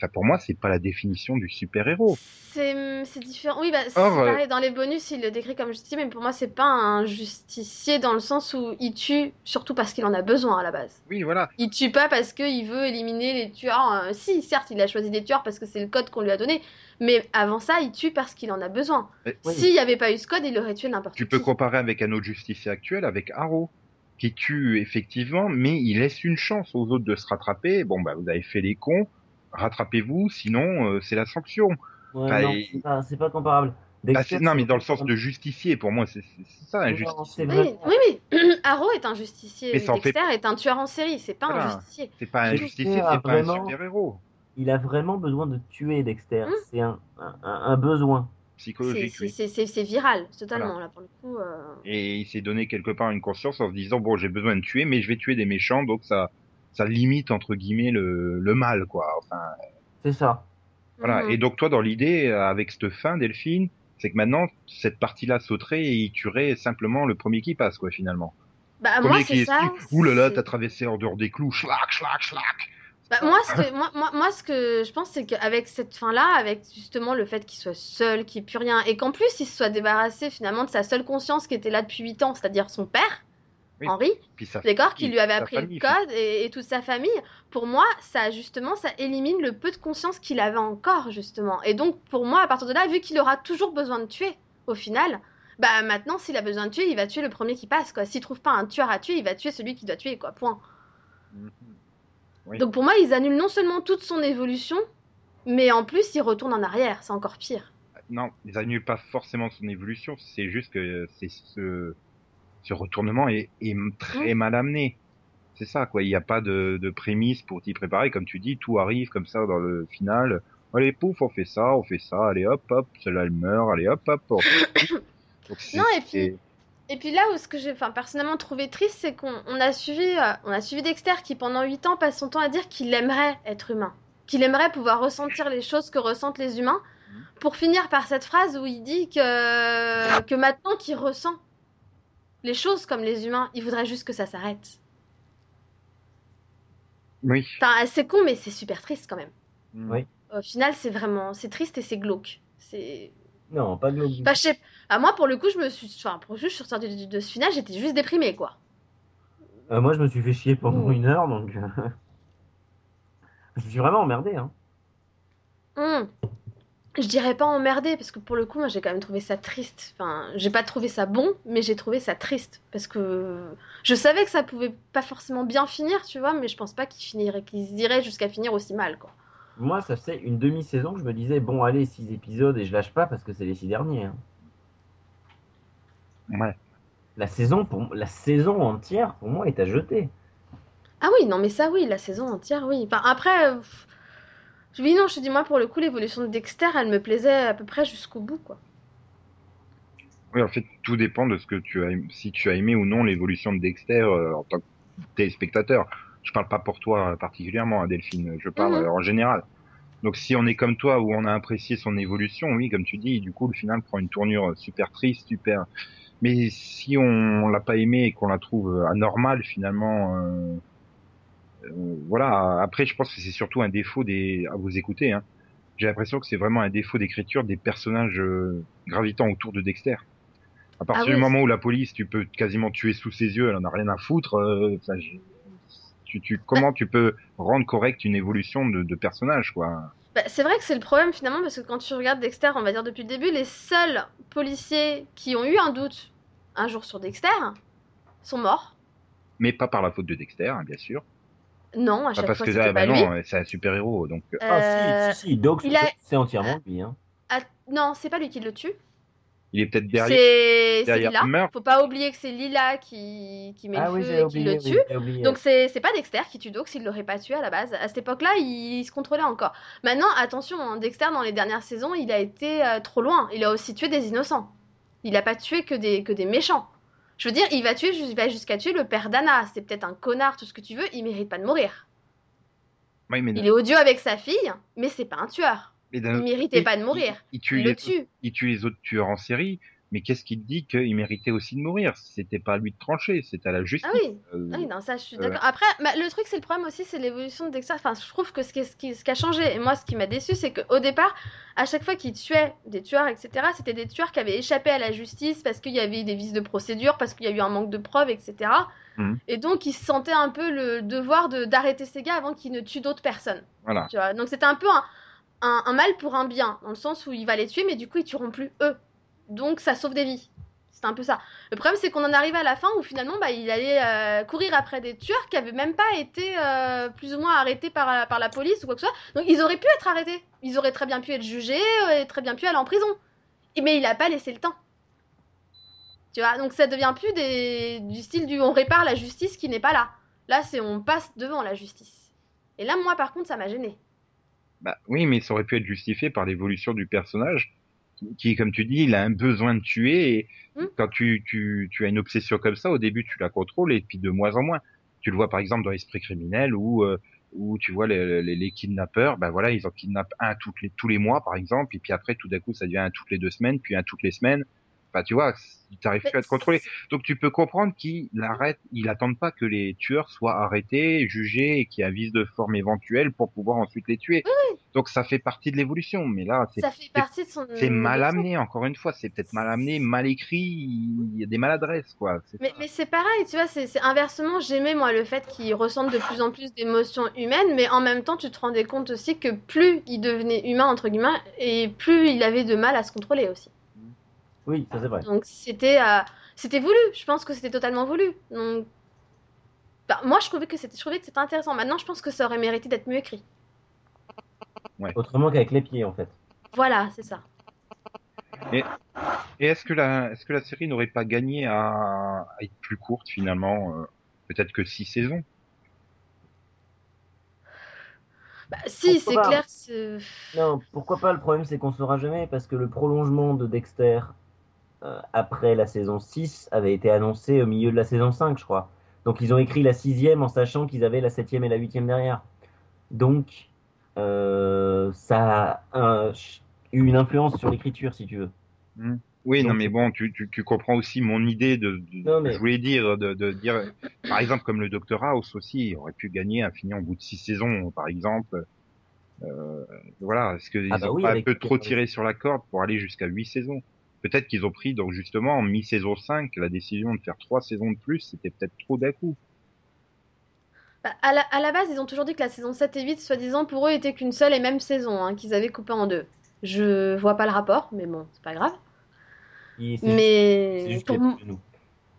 Enfin, pour moi, c'est pas la définition du super-héros. C'est c'est différent. Oui, bah, Or, euh, pareil, dans les bonus, il le décrit comme justicier, mais pour moi, c'est pas un justicier dans le sens où il tue surtout parce qu'il en a besoin à la base. Oui, voilà. Il tue pas parce qu'il veut éliminer les tueurs. euh, si, certes, il a choisi des tueurs parce que c'est le code qu'on lui a donné, mais avant ça, il tue parce qu'il en a besoin. Mais Oui. S'il n'y avait pas eu ce code, il aurait tué n'importe qui. Tu peux comparer avec un autre justicier actuel, avec Arrow, qui tue effectivement, mais il laisse une chance aux autres de se rattraper. Bon, bah, vous avez fait les cons, rattrapez-vous, sinon, euh, c'est la sanction. Ouais, Bah, non, c'est pas, c'est pas comparable. Bah, Dexter, c'est- non, mais dans le sens de justicier, pour moi, c'est ça, un justicier. Oui, oui, oui. Arrow est un justicier. Mais en fait- Dexter est un tueur en série. C'est pas Voilà. un justicier. C'est pas un Dexter justicier, c'est pas un super-héros. Il a vraiment besoin de tuer Dexter. Hmm. C'est un, un, un besoin. C'est Psychologique, oui. c'est viral, totalement, là, pour le coup. euh. Et il s'est donné quelque part une conscience en se disant, bon, j'ai besoin de tuer, mais je vais tuer des méchants, donc ça, ça limite, entre guillemets, le, le mal, quoi. Enfin, C'est ça. Voilà. Mhm. Et donc toi, dans l'idée, euh, avec cette fin, Delphine, c'est que maintenant cette partie-là sauterait et il tuerait simplement le premier qui passe, quoi, finalement. Bah, Premier moi, qui c'est ça. Ouh là là, t'as traversé hors dehors des clous, schlac, schlac, schlac. Bah, moi, ce que, moi, moi, moi, ce que je pense, c'est qu'avec cette fin-là, avec justement le fait qu'il soit seul, qu'il n'y ait plus rien, et qu'en plus, il se soit débarrassé finalement de sa seule conscience qui était là depuis 8 ans, c'est-à-dire son père, Oui. Henri, ça, d'accord, qui lui avait sa appris famille, le code et, et toute sa famille. Pour moi, ça, justement, ça élimine le peu de conscience qu'il avait encore, justement. Et donc, pour moi, à partir de là, vu qu'il aura toujours besoin de tuer, au final, bah maintenant, s'il a besoin de tuer, il va tuer le premier qui passe, quoi. S'il trouve pas un tueur à tuer, il va tuer celui qui doit tuer, quoi. Point. Mhm. Oui. Donc pour moi, ils annulent non sellement toute son évolution, mais en plus, ils retournent en arrière. C'est encore pire. Non, ils annulent pas forcément son évolution, c'est juste que c'est ce, ce retournement est, est très mal amené. C'est ça, quoi. Il n'y a pas de, de prémisse pour t'y préparer. Comme tu dis, tout arrive comme ça dans le final. Allez, pouf, on fait ça, on fait ça. Allez, hop, hop, celle-là, elle meurt. Allez, hop, hop. Donc, c'est- Non, et puis- Et puis là où ce que j'ai enfin, personnellement trouvé triste, c'est qu'on on a suivi, euh, on a suivi Dexter qui pendant 8 ans passe son temps à dire qu'il aimerait être humain, qu'il aimerait pouvoir ressentir les choses que ressentent les humains, Mhm. pour finir par cette phrase où il dit que, que maintenant qu'il ressent les choses comme les humains, il voudrait juste que ça s'arrête. Oui. Enfin, c'est con, mais c'est super triste quand même. Mm. Oui. Au final, c'est vraiment, c'est triste et c'est glauque. C'est Non, pas l'eau. Enfin, je sais- ah, moi, pour le coup, je me suis. Enfin, pour le coup, je suis sortie de, de ce final, j'étais juste déprimée, quoi. Euh, moi, je me suis fait chier pendant Oh. une heure, donc. euh, je suis vraiment emmerdé. Hein. Hum. Je dirais pas emmerdée, parce que pour le coup, moi, j'ai quand même trouvé ça triste. Enfin, j'ai pas trouvé ça bon, mais j'ai trouvé ça triste. Parce que je savais que ça pouvait pas forcément bien finir, tu vois, mais je pense pas qu'il finirait, qu'il se dirait jusqu'à finir aussi mal, quoi. Moi, ça fait une demi-saison que je me disais, bon, allez, six épisodes et je lâche pas parce que c'est les six derniers. hein. Ouais. La saison, pour... la saison entière, pour moi, est à jeter. Ah oui, non, mais ça, oui, la saison entière, oui. Enfin, après. euh, pff, Oui, non, je te dis, moi, pour le coup, l'évolution de Dexter, elle me plaisait à peu près jusqu'au bout, quoi. Oui, en fait, tout dépend de ce que tu as, si tu as aimé ou non l'évolution de Dexter euh, en tant que téléspectateur. Je parle pas pour toi euh, particulièrement, hein, Delphine. Je parle Mhm. euh, en général. Donc, si on est comme toi où on a apprécié son évolution, oui, comme tu dis, du coup, le final prend une tournure super triste, super. Mais si on l'a pas aimé et qu'on la trouve anormale, finalement, euh, voilà. Après, je pense que c'est surtout un défaut des, à vous écouter. Hein. J'ai l'impression que c'est vraiment un défaut d'écriture des personnages euh, gravitant autour de Dexter. À partir Ah oui. du moment où la police, tu peux quasiment tuer sous ses yeux, elle en a rien à foutre. euh, tu, tu, comment tu peux rendre correct une évolution de, de personnage, quoi? Bah, c'est vrai que c'est le problème finalement parce que quand tu regardes Dexter, on va dire depuis le début, les seuls policiers qui ont eu un doute un jour sur Dexter sont morts. Mais pas par la faute de Dexter, hein, bien sûr. Non, à chaque parce fois que ah, bah lui. non, c'est un super héros, donc. euh, Euh, Ah, si, si, si, Doc, a- c'est entièrement lui. Hein. ah, non, c'est pas lui qui le tue. il est peut-être derrière. C'est Lila. le meurtre. Faut pas oublier que c'est Lila qui, qui met Ah le oui, feu et qui le oui, tue. oublié. Donc c'est c'est pas Dexter qui tue Dox, il l'aurait pas tué à la base. À cette époque-là, il, il se contrôlait encore. Maintenant, attention, hein, Dexter dans les dernières saisons, il a été euh, trop loin. Il a aussi tué des innocents. Il a pas tué que des, que des méchants. Je veux dire, il va tuer, il va jusqu'à tuer le père d'Anna. C'est peut-être un connard, tout ce que tu veux, il mérite pas de mourir. Oui, mais, Il est odieux avec sa fille, mais c'est pas un tueur. mais Il méritait pas de mourir. Il, il tue Il les le tue. il tue les autres tueurs en série, mais qu'est-ce qui te dit qu'il méritait aussi de mourir? C'était pas à lui de trancher, c'était à la justice. Ah oui, Euh, Ah oui, non, ça, je suis Euh. d'accord. Après, bah, le truc, c'est le problème aussi, c'est l'évolution de Dexter. Enfin, je trouve que ce qui, ce qui- ce qui a changé, et moi, ce qui m'a déçu, c'est qu'au départ, à chaque fois qu'il tuait des tueurs, etc., c'était des tueurs qui avaient échappé à la justice parce qu'il y avait des vices de procédure, parce qu'il y a eu un manque de preuves, etc. Mhm. Et donc, il se sentait un peu le devoir de- d'arrêter ces gars avant qu'ils ne tuent d'autres personnes. Voilà. Tu vois? Donc, c'était un peu un, un- un mal pour un bien, dans le sens où il va les tuer, mais du coup, ils tueront plus eux. Donc, ça sauve des vies. C'est un peu ça. Le problème, c'est qu'on en arrive à la fin où finalement, bah, il allait euh, courir après des tueurs qui avaient même pas été euh, plus ou moins arrêtés par, par la police ou quoi que ce soit. Donc, ils auraient pu être arrêtés. Ils auraient très bien pu être jugés euh, et très bien pu aller en prison. Mais il a pas laissé le temps. Tu vois, donc ça devient plus du style du on répare la justice qui n'est pas là. Là, c'est on passe devant la justice. Et là, moi, par contre, ça m'a gêné. Bah, oui, mais ça aurait pu être justifié par l'évolution du personnage, qui, comme tu dis, il a un besoin de tuer. Et Hmm. quand tu, tu, tu as une obsession comme ça, au début, tu la contrôles, et puis de moins en moins. Tu le vois par exemple dans Esprit criminel, où euh, où tu vois les, les, les kidnappeurs, ben voilà, ils en kidnappent un toutes les, tous les mois par exemple, et puis après tout d'un coup ça devient un toutes les deux semaines, puis un toutes les semaines. Enfin, tu vois, tu n'arrives plus à te contrôler. Donc tu peux comprendre qu'il arrête, il attend pas que les tueurs soient arrêtés, jugés et qu'il y ait un vice de forme éventuel pour pouvoir ensuite les tuer. Oui. Donc ça fait partie de l'évolution, mais là c'est mal amené encore une fois, c'est peut-être mal amené, mal écrit, il y a des maladresses quoi. Mais, c'est pareil, tu vois, c'est inversement, j'aimais moi le fait qu'il ressente de plus en plus d'émotions humaines, mais en même temps, tu te rendais compte aussi que plus il devenait humain, entre guillemets, et plus il avait de mal à se contrôler aussi. Oui, ça c'est vrai. Donc c'était euh, c'était voulu, je pense que c'était totalement voulu. Donc bah, moi je trouvais que c'était je trouvais que c'était intéressant. Maintenant, je pense que ça aurait mérité d'être mieux écrit. Autrement qu'avec les pieds, en fait. Voilà, c'est ça. Et est-ce que la est-ce que la série n'aurait pas gagné à, à être plus courte finalement euh, Peut-être que six saisons? Bah, si, Pourquoi c'est pas clair, c'est- Non, pourquoi pas? Le problème, c'est qu'on saura jamais parce que le prolongement de Dexter euh, après la saison 6 avait été annoncé au milieu de la saison 5, je crois. Donc, ils ont écrit la sixième en sachant qu'ils avaient la septième et la huitième derrière. Donc, euh, ça a un- eu une influence sur l'écriture, si tu veux. Oui, non, mais bon, tu, tu, tu comprends aussi mon idée de, de- Non, mais- je voulais dire, de, de dire, par exemple, comme le Dr House aussi, il aurait pu gagner à finir au bout de six saisons, par exemple. Euh, voilà, est-ce qu'ils Ah bah ont oui, pas un peu trop tiré sur la corde pour aller jusqu'à huit saisons? Peut-être qu'ils ont pris, donc justement, en mi-saison 5, la décision de faire trois saisons de plus, c'était peut-être trop d'un coup. Bah, à, la, à la base, ils ont toujours dit que la saison 7 et 8, soi-disant, pour eux, était qu'une seule et même saison, hein, qu'ils avaient coupé en deux. Je vois pas le rapport, mais bon, c'est pas grave. Mais juste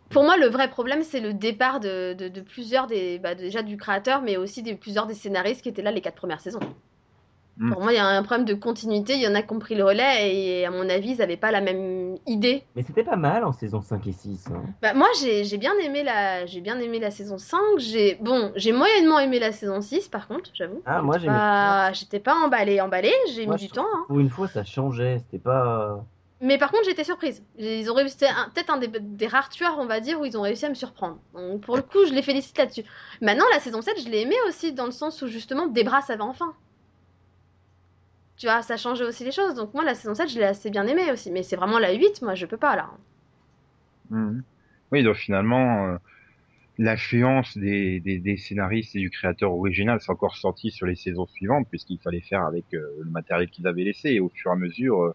pour, moi, le vrai problème, c'est le départ de, de, de plusieurs des. Bah, déjà du créateur, mais aussi de plusieurs des scénaristes qui étaient là les quatre premières saisons. Mm. Pour moi, il y a un problème de continuité. Il y en a qui ont pris le relais et, à mon avis, ils n'avaient pas la même idée. Mais c'était pas mal en saison 5 et 6. hein. Bah, moi, j'ai j'ai bien aimé la, j'ai bien aimé la saison 5. J'ai bon, j'ai moyennement aimé la saison 6, par contre, j'avoue. Ah, moi, pas, j'étais pas emballée, emballée. J'ai mis du temps. hein. Pour une fois, ça changeait. C'était pas. Mais par contre, j'étais surprise. Ils ont réussi, peut-être un des, des rares tueurs, on va dire, où ils ont réussi à me surprendre. Donc, pour le coup, je les félicite là-dessus. Maintenant, la saison 7, je l'ai aimée aussi, dans le sens où justement, Debra savait enfin. Tu vois, ça changeait aussi les choses. Donc, moi, la saison 7, je l'ai assez bien aimée aussi. Mais c'est vraiment la 8, moi, je peux pas là. Mhm. Oui, donc finalement, euh, l'influence des, des, des scénaristes et du créateur original s'est encore sortie sur les saisons suivantes, puisqu'il fallait faire avec euh, le matériel qu'ils avaient laissé, et au fur et à mesure, euh,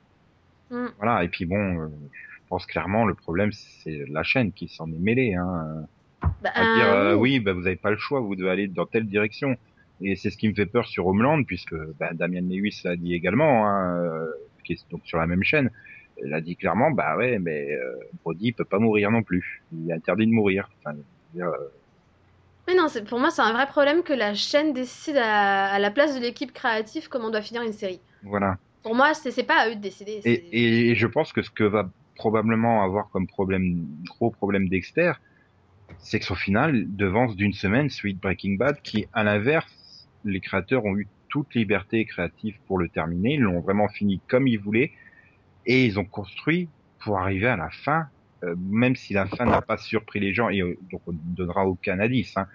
Mm. voilà. Et puis bon, euh, je pense clairement le problème, c'est la chaîne qui s'en est mêlée. Hein, Bah, à dire, oui. oui, bah, vous n'avez pas le choix, vous devez aller dans telle direction. Et c'est ce qui me fait peur sur Homeland, puisque bah, Damien Lewis l'a dit également, hein, euh, qui est donc sur la même chaîne. Il a dit clairement, bah ouais, mais euh, Brody peut pas mourir non plus. Il est interdit de mourir. Enfin, je veux dire, euh, Mais non, pour moi, c'est un vrai problème que la chaîne décide à, à la place de l'équipe créative comment doit finir une série. voilà. Pour moi, c'est pas à eux de décider. et je pense que ce que va probablement avoir comme problème, gros problème Dexter, c'est que son final devance d'une semaine Sweet Breaking Bad, qui, à l'inverse, les créateurs ont eu toute liberté créative pour le terminer, ils l'ont vraiment fini comme ils voulaient, et ils ont construit pour arriver à la fin, euh, même si la fin n'a pas. surpris les gens, et euh, donc on ne donnera aucun indice, hein,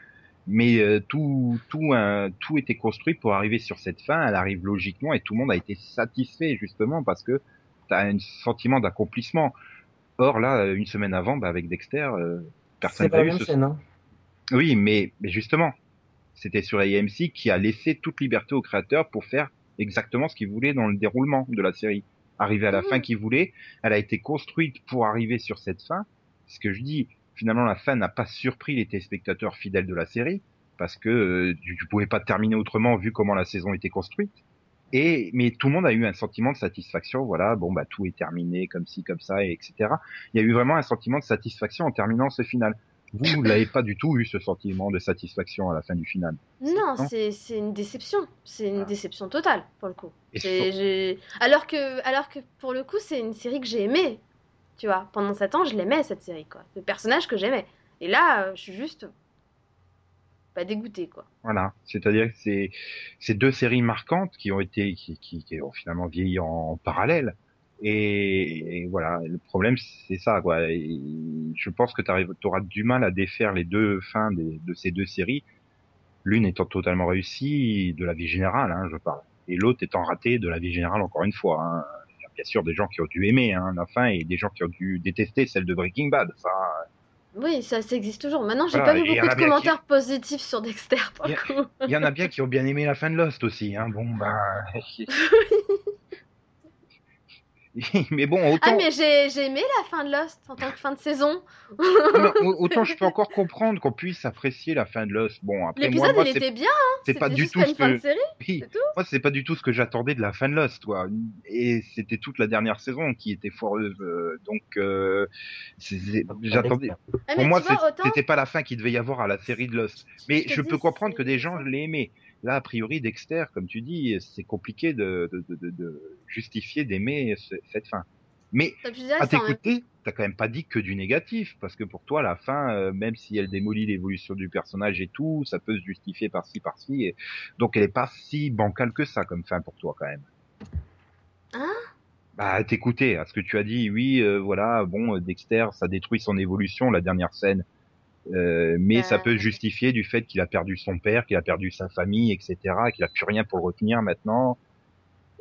mais euh, tout, tout, tout était construit pour arriver sur cette fin, elle arrive logiquement, et tout le monde a été satisfait, justement, parce que tu as un sentiment d'accomplissement. Or, là, une semaine avant, bah, avec Dexter, euh, personne n'a eu ce chaîne, hein. oui, mais, mais justement, c'était sur AMC qui a laissé toute liberté aux créateurs pour faire exactement ce qu'ils voulaient dans le déroulement de la série. Arriver à la Mhm. fin qu'ils voulaient, elle a été construite pour arriver sur cette fin. Ce que je dis, finalement, la fin n'a pas surpris les téléspectateurs fidèles de la série parce que euh, tu, tu pouvais pas terminer autrement vu comment la saison était construite. Et mais tout le monde a eu un sentiment de satisfaction. Voilà, bon bah tout est terminé comme ci comme ça et etc. Il y a eu vraiment un sentiment de satisfaction en terminant ce final. Vous, l'avez pas du tout eu ce sentiment de satisfaction à la fin du final. Non, c'est une déception. C'est une Ah. déception totale, pour le coup. Et Alors que, alors que pour le coup, c'est une série que j'ai aimée. Tu vois, pendant 7 ans, je l'aimais, cette série, quoi. Le personnage que j'aimais. Et là, euh, je suis juste. Pas dégoûtée, quoi. Voilà, c'est-à-dire que c'est c'est deux séries marquantes qui ont été qui, qui, qui ont finalement vieilli en, en parallèle. Et, et voilà, le problème c'est ça quoi. Et je pense que tu auras du mal à défaire les deux fins des- de ces deux séries L'une étant totalement réussie de la vie générale, hein, je parle, et l'autre étant ratée de la vie générale encore une fois. Hein. Il y a bien sûr des gens qui ont dû aimer hein, la fin et des gens qui ont dû détester celle de Breaking Bad. Ça, Oui, ça, ça existe toujours. Maintenant, j'ai Voilà, pas vu beaucoup de qui- commentaires positifs sur Dexter, Il y en a bien qui ont bien aimé la fin de Lost aussi. Hein. Bon, ben. mais bon, autant. Ah, mais j'ai j'ai aimé la fin de Lost en tant que fin de saison. Non, autant je peux encore comprendre qu'on puisse apprécier la fin de Lost. Bon, après moi, L'épisode, moi il c'est était bien. hein. c'est pas C'était du tout ce que de série. oui, c'est tout. moi c'est pas du tout ce que j'attendais de la fin de Lost, quoi. Et c'était toute la dernière saison qui était foireuse, euh, donc euh, c'est- j'attendais. Ah, Pour moi, c'est- autant. c'était pas la fin qu'il devait y avoir à la série de Lost. Mais Je je peux comprendre que des gens l'aient aimé. Là, a priori, Dexter, comme tu dis, c'est compliqué de, de, de, de- justifier d'aimer ce- cette fin. Mais à même- t'écouter, t'as quand même pas dit que du négatif, parce que pour toi, la fin, euh, même si elle démolit l'évolution du personnage et tout, ça peut se justifier par-ci, par-ci, et... donc elle est pas si bancale que ça comme fin pour toi quand même. Hein? Bah, à t'écouter, à ce que tu as dit, oui, euh, voilà, bon, Dexter, ça détruit son évolution, la dernière scène, euh, mais ça Euh. peut justifier du fait qu'il a perdu son père, qu'il a perdu sa famille, etc., qu'il a plus rien pour le retenir maintenant.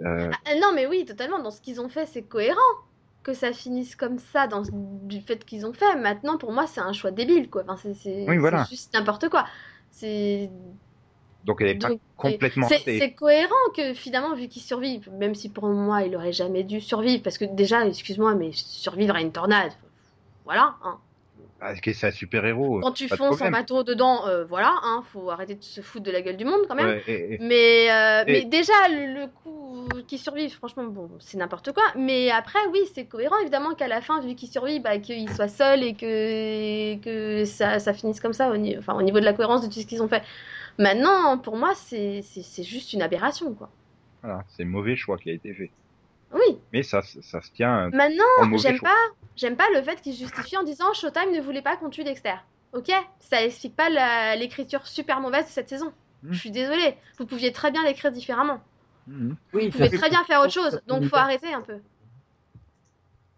Euh, Ah, non, mais oui, totalement. Dans ce qu'ils ont fait, c'est cohérent que ça finisse comme ça, dans ce- du fait qu'ils ont fait. Maintenant, pour moi, c'est un choix débile, quoi. Enfin, c'est Oui, voilà. c'est juste n'importe quoi. C'est donc elle est pas complètement c'est cohérent que finalement, vu qu'il survive, même si pour moi, il aurait jamais dû survivre, parce que déjà, excuse-moi, mais survivre à une tornade, voilà. Hein. Ah, que c'est un super héros. Quand tu fonces en bateau dedans, euh, voilà, hein, faut arrêter de se foutre de la gueule du monde quand même. Ouais, et- et- Mais, euh, Et- mais déjà, le, le coup qu'il survive, franchement, bon, c'est n'importe quoi. Mais après, oui, c'est cohérent, évidemment, qu'à la fin, vu qu'il survit, bah, qu'il soit seul et que, que ça, ça finisse comme ça au, ni- enfin, au niveau de la cohérence de tout ce qu'ils ont fait. Maintenant, pour moi, c'est juste une aberration, quoi. Voilà, c'est mauvais choix qui a été fait. Oui, Mais ça, ça, ça se tient euh, maintenant, j'aime pas, j'aime pas le fait qu'il justifie en disant Showtime ne voulait pas qu'on tue Dexter. Ok, ça explique pas la- l'écriture super mauvaise de cette saison. Hmm. Je suis désolée, vous pouviez très bien l'écrire différemment. Mhm. Oui, Vous pouvez très bien faire autre chose, donc faut arrêter un peu.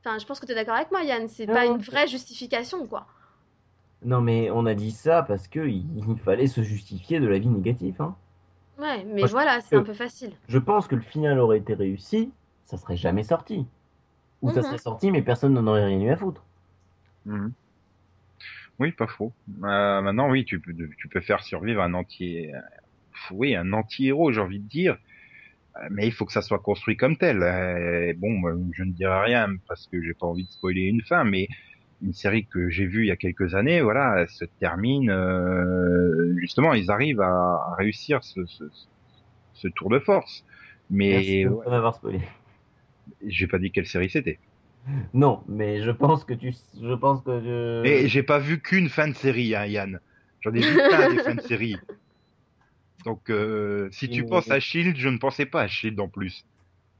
Enfin, je pense que tu es d'accord avec moi, Yann, c'est Non, pas une vraie justification, quoi. Non, mais on a dit ça parce que il il fallait se justifier de la vie négative. Hein. Ouais, mais voilà, c'est un peu facile. Je pense que le final aurait été réussi, ça serait jamais sorti. Ou ça Mhm. serait sorti, mais personne n'en aurait rien eu à foutre. Mhm. Oui, pas faux. Euh, maintenant, oui, tu peux, tu peux faire survivre un entier, euh, oui, un anti-héros, j'ai envie de dire. Euh, Mais il faut que ça soit construit comme tel. Euh, bon, moi, je ne dirai rien parce que j'ai pas envie de spoiler une fin, mais une série que j'ai vue il y a quelques années, voilà, elle se termine. euh, justement, ils arrivent à, réussir ce, ce, ce tour de force. Mais Merci de ouais, spoilé. J'ai pas dit quelle série c'était. Non, mais je pense que tu, je pense que je... Et j'ai pas vu qu'une fin de série, hein, Yann. J'en ai vu plein des fins de série. Donc, euh, si tu penses à Shield, je ne pensais pas à Shield en plus.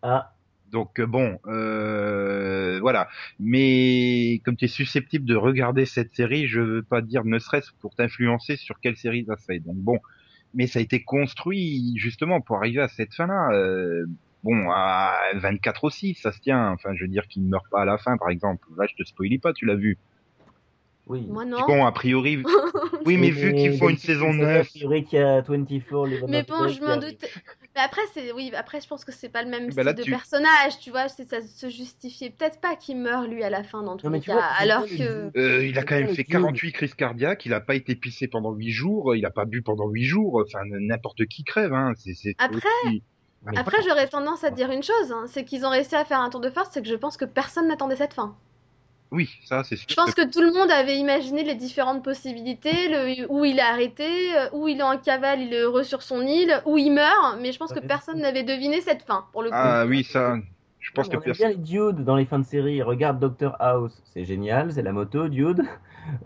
Ah, Donc euh, bon, euh, voilà. Mais comme tu es susceptible de regarder cette série, je veux pas dire ne serait-ce pour t'influencer sur quelle série ça fait. Donc bon, mais ça a été construit justement pour arriver à cette fin-là. Euh, bon, à 24 aussi, ça se tient. Enfin, je veux dire qu'il ne meurt pas à la fin, par exemple. Là, je te spoilie pas, tu l'as vu. oui. Moi, non. Bon, a priori, oui, mais vu qu'ils font une saison c'est 9, A priori qu'il y a 24 les Mais bon, je m'en doute. doutais. Mais après, c'est oui, après, je pense que c'est pas le même Bah style là, de tu- personnage, tu vois. C'est ça se justifiait peut-être pas qu'il meurt lui à la fin dans tous Non, les cas, vois, alors que. but. Euh, il a quand même fait Dieu. 48 crises cardiaques, il a pas été pissé pendant 8 jours, il a pas bu pendant 8 jours, enfin n'importe qui crève, hein. C'est, c'est Après- aussi- Mais- Après, j'aurais tendance à te dire une chose, hein, c'est qu'ils ont réussi à faire un tour de force, c'est que je pense que personne n'attendait cette fin. Oui, ça c'est sûr. Je pense que tout le monde avait imaginé les différentes possibilités, le, où il est arrêté, euh, où il est en cavale, il est heureux sur son île, où il meurt, mais je pense que personne n'avait deviné cette fin, pour le coup. Ah oui, ça, je pense on que aime bien personne. les dudes dans les fins de série. Regarde Doctor House, c'est génial, c'est la moto, dude.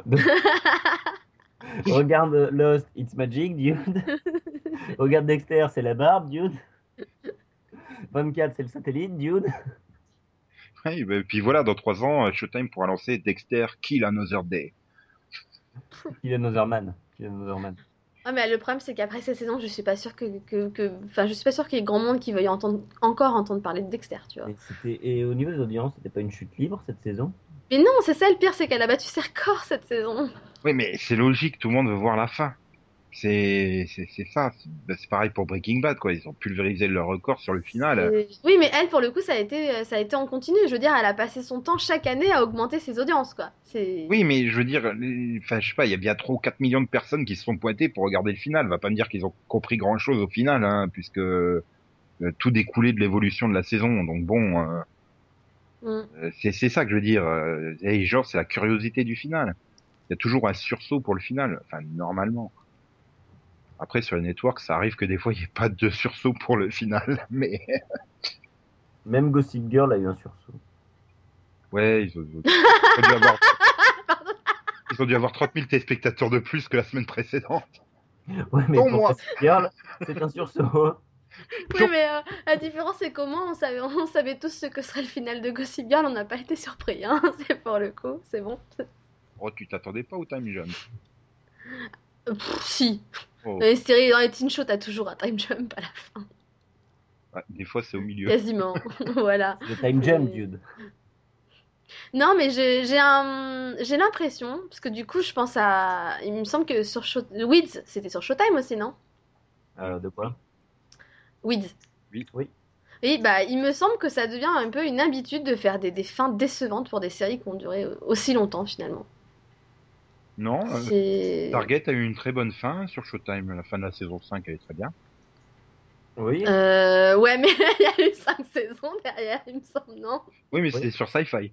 Regarde Lost, it's magic, dude. Regarde Dexter, c'est la barbe, dude. 24, c'est le satellite, dude. Oui, bah, puis voilà, dans 3 ans, Showtime pourra lancer Dexter Kill Another Day. Il est Notherman. Il est Notherman. Ah, mais le problème, c'est qu'après cette saison, je suis pas sûre que, que, que- enfin, je suis pas sûre qu'il y ait grand monde qui veuille entendre, encore entendre parler de Dexter, tu vois. Et, et au niveau des audiences, c'était pas une chute libre cette saison? Mais non, c'est ça le pire, c'est qu'elle a battu ses records cette saison. Oui, mais c'est logique, tout le monde veut voir la fin. C'est c'est c'est ça. C'est bah, c'est pareil pour Breaking Bad, quoi. Ils ont pulvérisé leur record sur le final. Oui, mais elle, pour le coup, ça a été, ça a été en continu. Je veux dire, elle a passé son temps chaque année à augmenter ses audiences, quoi. C'est. Oui, mais je veux dire, les- enfin, je sais pas, il y a bien 3 ou 4 millions de personnes qui se sont pointées pour regarder le final. Va pas me dire qu'ils ont compris grand chose au final, hein, puisque euh, tout découlait de l'évolution de la saison. Donc bon, euh, Mm. euh, c'est c'est ça que je veux dire. Euh, et genre, c'est la curiosité du final. Il y a toujours un sursaut pour le final. Enfin, normalement. Après, sur les networks, ça arrive que des fois, il n'y ait pas de sursaut pour le final. Mais Même Gossip Girl a eu un sursaut. ouais, ils ont, ils ont dû avoir... Ils ont dû avoir 30 000 téléspectateurs de plus que la semaine précédente. Ouais, mais Pour pour moi. Gossip Girl, c'est un sursaut. Oui, mais euh, la différence, c'est comment on savait, on savait tous ce que serait le final de Gossip Girl. On n'a pas été surpris, hein. C'est pour le coup, c'est bon. Oh, tu t'attendais pas au time jump pff, si. Oh. Dans les séries, dans les teen shows, t'as toujours un time jump à la fin. Ouais, Des fois, c'est au milieu. Quasiment. voilà. Le time jump, dude. Non, mais j'ai j'ai un... j'ai l'impression, parce que du coup, je pense à. Il me semble que sur Show... Weeds, c'était sur Showtime aussi, non? Euh, de quoi? Weeds. Oui. Oui. Oui, bah, il me semble que ça devient un peu une habitude de faire des, des fins décevantes pour des séries qui ont duré aussi longtemps, finalement. Non, euh, C'est. Target a eu une très bonne fin sur Showtime. La fin de la saison 5, elle est très bien. Oui. Euh, ouais, mais il y a eu 5 saisons derrière, il me semble, non? Oui, mais Oui. c'était sur Sci-Fi.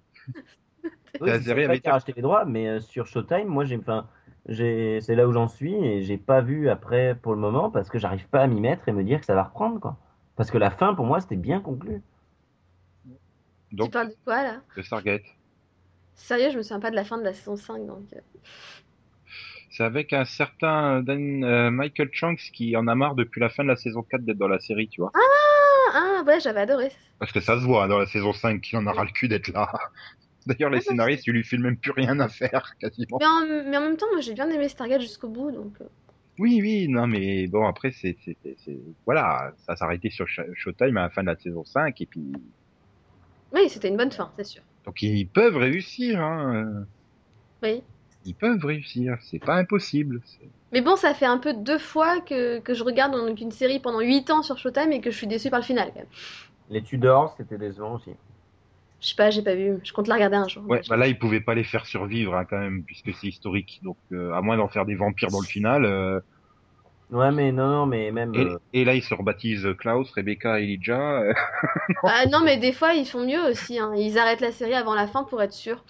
Oui, la c'est série avait racheté les droits, mais euh, sur Showtime, moi, j'ai, enfin, j'ai, c'est là où j'en suis et j'ai pas vu après pour le moment parce que j'arrive pas à m'y mettre et me dire que ça va reprendre, quoi. Parce que la fin, pour moi, c'était bien conclu. Tu Donc, parles de quoi, là? De Stargate. Sérieux, je me souviens pas de la fin de la saison 5, donc... euh. C'est avec un certain Dan, euh, Michael Shanks qui en a marre depuis la fin de la saison 4 d'être dans la série, tu vois. Ah, ah, ouais, j'avais adoré. Parce que ça se voit hein, dans la saison 5 qu'il en aura le cul d'être là. D'ailleurs, les Ah, scénaristes, ils lui filent même plus rien à faire, quasiment. Mais en, mais en même temps, moi, j'ai bien aimé Stargate jusqu'au bout, donc... euh. Oui, oui, non, mais bon, après, c'est, voilà, ça s'arrêtait sur Sh- Showtime à la fin de la saison 5, et puis, Oui, c'était une bonne fin, c'est sûr. Donc ils peuvent réussir, hein. euh, Oui. Ils peuvent réussir, c'est pas impossible. c'est- Mais bon, ça fait un peu deux fois que, que je regarde donc, une série pendant 8 ans sur Showtime et que je suis déçue par le final, quand même. Les Tudors, c'était décevant aussi. Je sais pas, j'ai pas vu. Je compte la regarder un jour. Ouais, bah là, ils pouvaient pas les faire survivre, hein, quand même, puisque c'est historique. Donc, euh, à moins d'en faire des vampires dans le final. euh, Ouais, mais non, non, mais même. et, euh, et là, ils se rebaptisent Klaus, Rebecca, Elijah. euh, Ah non, mais des fois, ils font mieux aussi. hein. Ils arrêtent la série avant la fin pour être sûrs.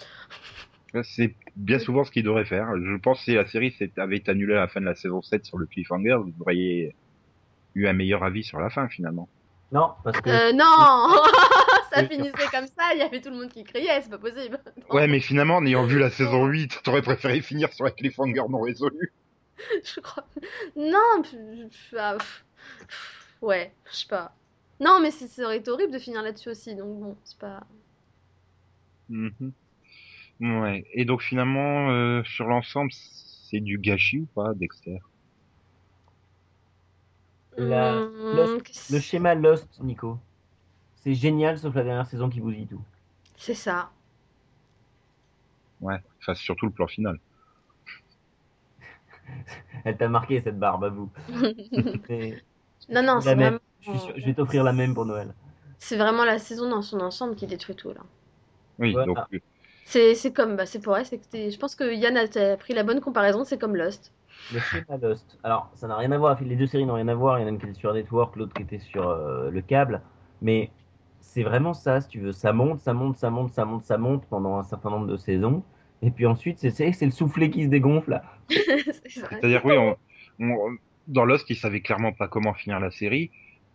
c'est bien souvent ce qu'ils devraient faire. Je pense que si la série avait été annulée à la fin de la saison 7 sur le cliffhanger, vous auriez eu un meilleur avis sur la fin, finalement. Non, parce que. Euh, non Ça finissait comme ça, il y avait tout le monde qui criait, c'est pas possible. Ouais, mais finalement, en ayant vu la saison 8, t'aurais préféré finir sur un cliffhanger non résolu. Je crois. Non, ah, pff, pff, ouais, je sais pas. Non, mais ça aurait été horrible de finir là-dessus aussi, donc bon, c'est pas. Mhm. Ouais. Et donc, finalement, euh, sur l'ensemble, c'est du gâchis ou pas, Dexter? La- Hum, Lost- Le schéma Lost, Nico. C'est génial, sauf la dernière saison qui vous dit tout. C'est ça. Ouais. Enfin, surtout le plan final. Elle t'a marqué cette barbe à vous. Et non, non, la c'est même. vraiment. Je, sûr- je vais t'offrir la même pour Noël. C'est vraiment la saison dans son ensemble qui détruit tout là. Oui, Voilà. donc, euh, C'est c'est comme, bah, c'est pour elle, c'est que t'es- je pense que Yann a pris la bonne comparaison, c'est comme Lost. Le schéma Lost. Alors, ça n'a rien à voir. Les deux séries n'ont rien à voir. Il y en a une qui était sur Network, l'autre qui était sur euh, le câble. Mais c'est vraiment ça, si tu veux. Ça monte, ça monte, ça monte, ça monte, ça monte pendant un certain nombre de saisons. Et puis ensuite, c'est c'est c'est le soufflet qui se dégonfle. Là. C'est vrai. C'est-à-dire, oui, on, on- dans Lost, ils savaient clairement pas comment finir la série.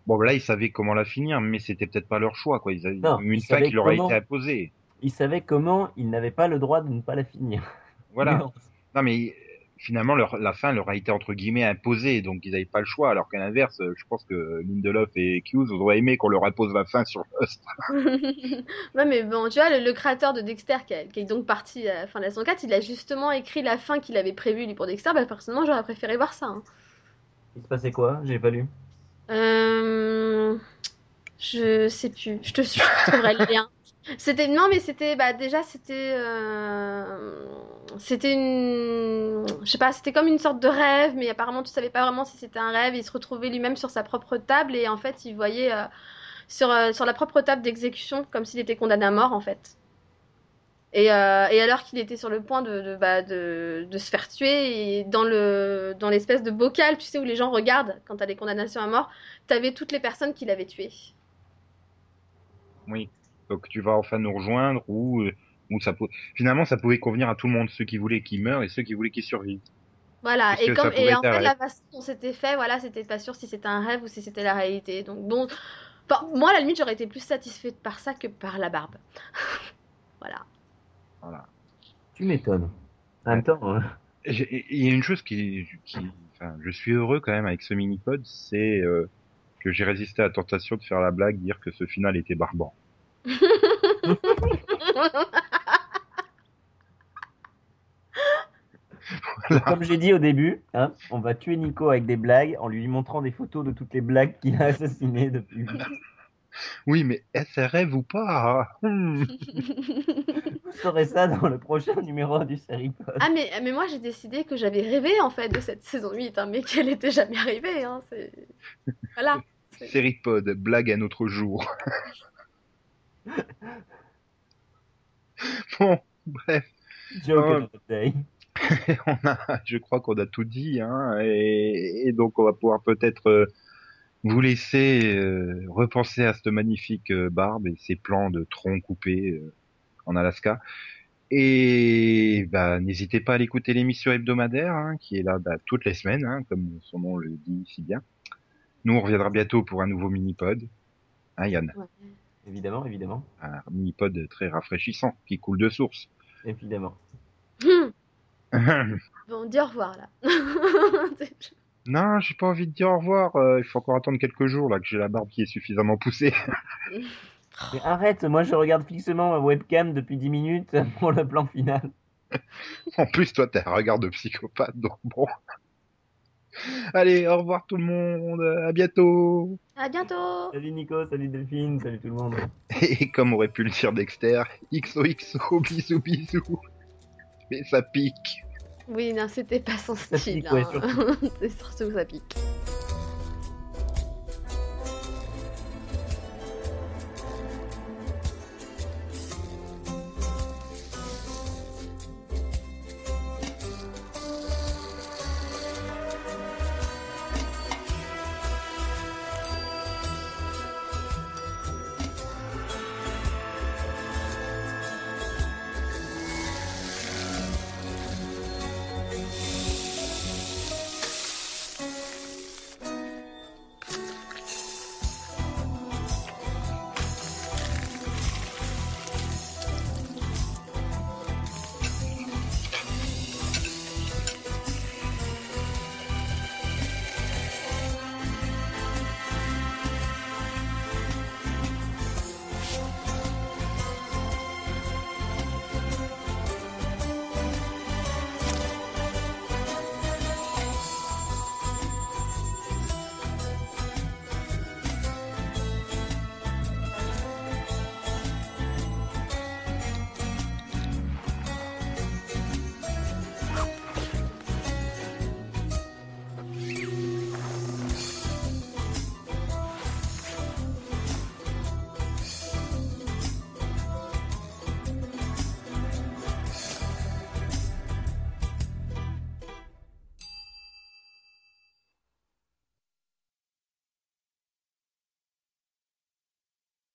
Bon, là, ils savaient comment la finir, mais c'était peut-être pas leur choix, quoi. Ils avaient Non, une ils fin qui leur a comment. été imposée. Ils savaient comment ils n'avaient pas le droit de ne pas la finir. Voilà. Non, mais finalement, leur, la fin leur a été entre guillemets imposée, donc ils n'avaient pas le choix. Alors qu'à l'inverse, je pense que Lindelof et Hughes auraient aimé qu'on leur impose la fin sur Lost. ouais, mais bon, tu vois, le, le créateur de Dexter, qui, a- qui est donc parti à la fin de la saison 4, il a justement écrit la fin qu'il avait prévue lui pour Dexter. Bah, personnellement, j'aurais préféré voir ça. hein. Il se passait quoi? J'ai pas lu. Euh... Je sais plus. Je te suis, je trouverai le lien. C'était non, mais c'était bah déjà c'était euh... c'était une, je sais pas, c'était comme une sorte de rêve, mais apparemment tu savais pas vraiment si c'était un rêve. Il se retrouvait lui-même sur sa propre table et en fait il voyait euh, sur, euh, sur la propre table d'exécution comme s'il était condamné à mort en fait. Et, euh, et alors qu'il était sur le point de, de, bah, de, de se faire tuer, dans le dans l'espèce de bocal, tu sais, où les gens regardent quand t'as des condamnations à mort, t'avais toutes les personnes qu'il avait tuées. Oui. Donc tu vas enfin nous rejoindre ou ou ça finalement ça pouvait convenir à tout le monde, ceux qui voulaient qu'il meure et ceux qui voulaient qu'il survive. Voilà, Puisque et, comme, et en fait, la façon dont c'était fait, voilà, c'était pas sûr si c'était un rêve ou si c'était la réalité. Donc, bon, enfin, moi, à la limite, j'aurais été plus satisfaite par ça que par la barbe. voilà. Voilà. Tu m'étonnes. En même temps, J'ai- Il y a une chose qui, qui, enfin, je suis heureux quand même avec ce mini-pod, c'est euh, que j'ai résisté à la tentation de faire la blague, dire que ce final était barbant. comme j'ai dit au début, hein, on va tuer Nico avec des blagues en lui montrant des photos de toutes les blagues qu'il a assassinées depuis. Oui, mais est-ce un rêve ou pas Hmm. Vous saurez ça dans le prochain numéro du série pod. ah, mais, mais moi, j'ai décidé que j'avais rêvé, en fait, de cette saison 8, hein, mais qu'elle était jamais arrivée. Hein. Voilà. Série pod, blague à notre jour. bon, bref. Joke Oh. on a, je crois qu'on a tout dit, hein, et, et donc on va pouvoir peut-être euh, vous laisser euh, repenser à cette magnifique euh, barbe et ses plans de tronc coupé euh, en Alaska. Et bah, n'hésitez pas à l'écouter l'émission hebdomadaire, hein, qui est là bah, toutes les semaines, hein, comme son nom le dit si bien. Nous, on reviendra bientôt pour un nouveau mini-pod. Hein, Yann? Ouais. Évidemment, évidemment, Un mini-pod très rafraîchissant, qui coule de source. évidemment. Bon, dis au revoir, là. Non, j'ai pas envie de dire au revoir. euh, il faut encore attendre quelques jours là que j'ai la barbe qui est suffisamment poussée. Mais arrête, moi je regarde fixement ma webcam depuis 10 minutes pour le plan final. en plus, toi, t'as un regard de psychopathe, donc bon. Allez, au revoir tout le monde. À bientôt. à bientôt! Salut Nico, salut Delphine, salut tout le monde. Et comme aurait pu le dire Dexter, XOXO, bisous bisous. Mais ça pique. Oui, non, c'était pas son style. pique, ouais, hein. C'est surtout que ça pique.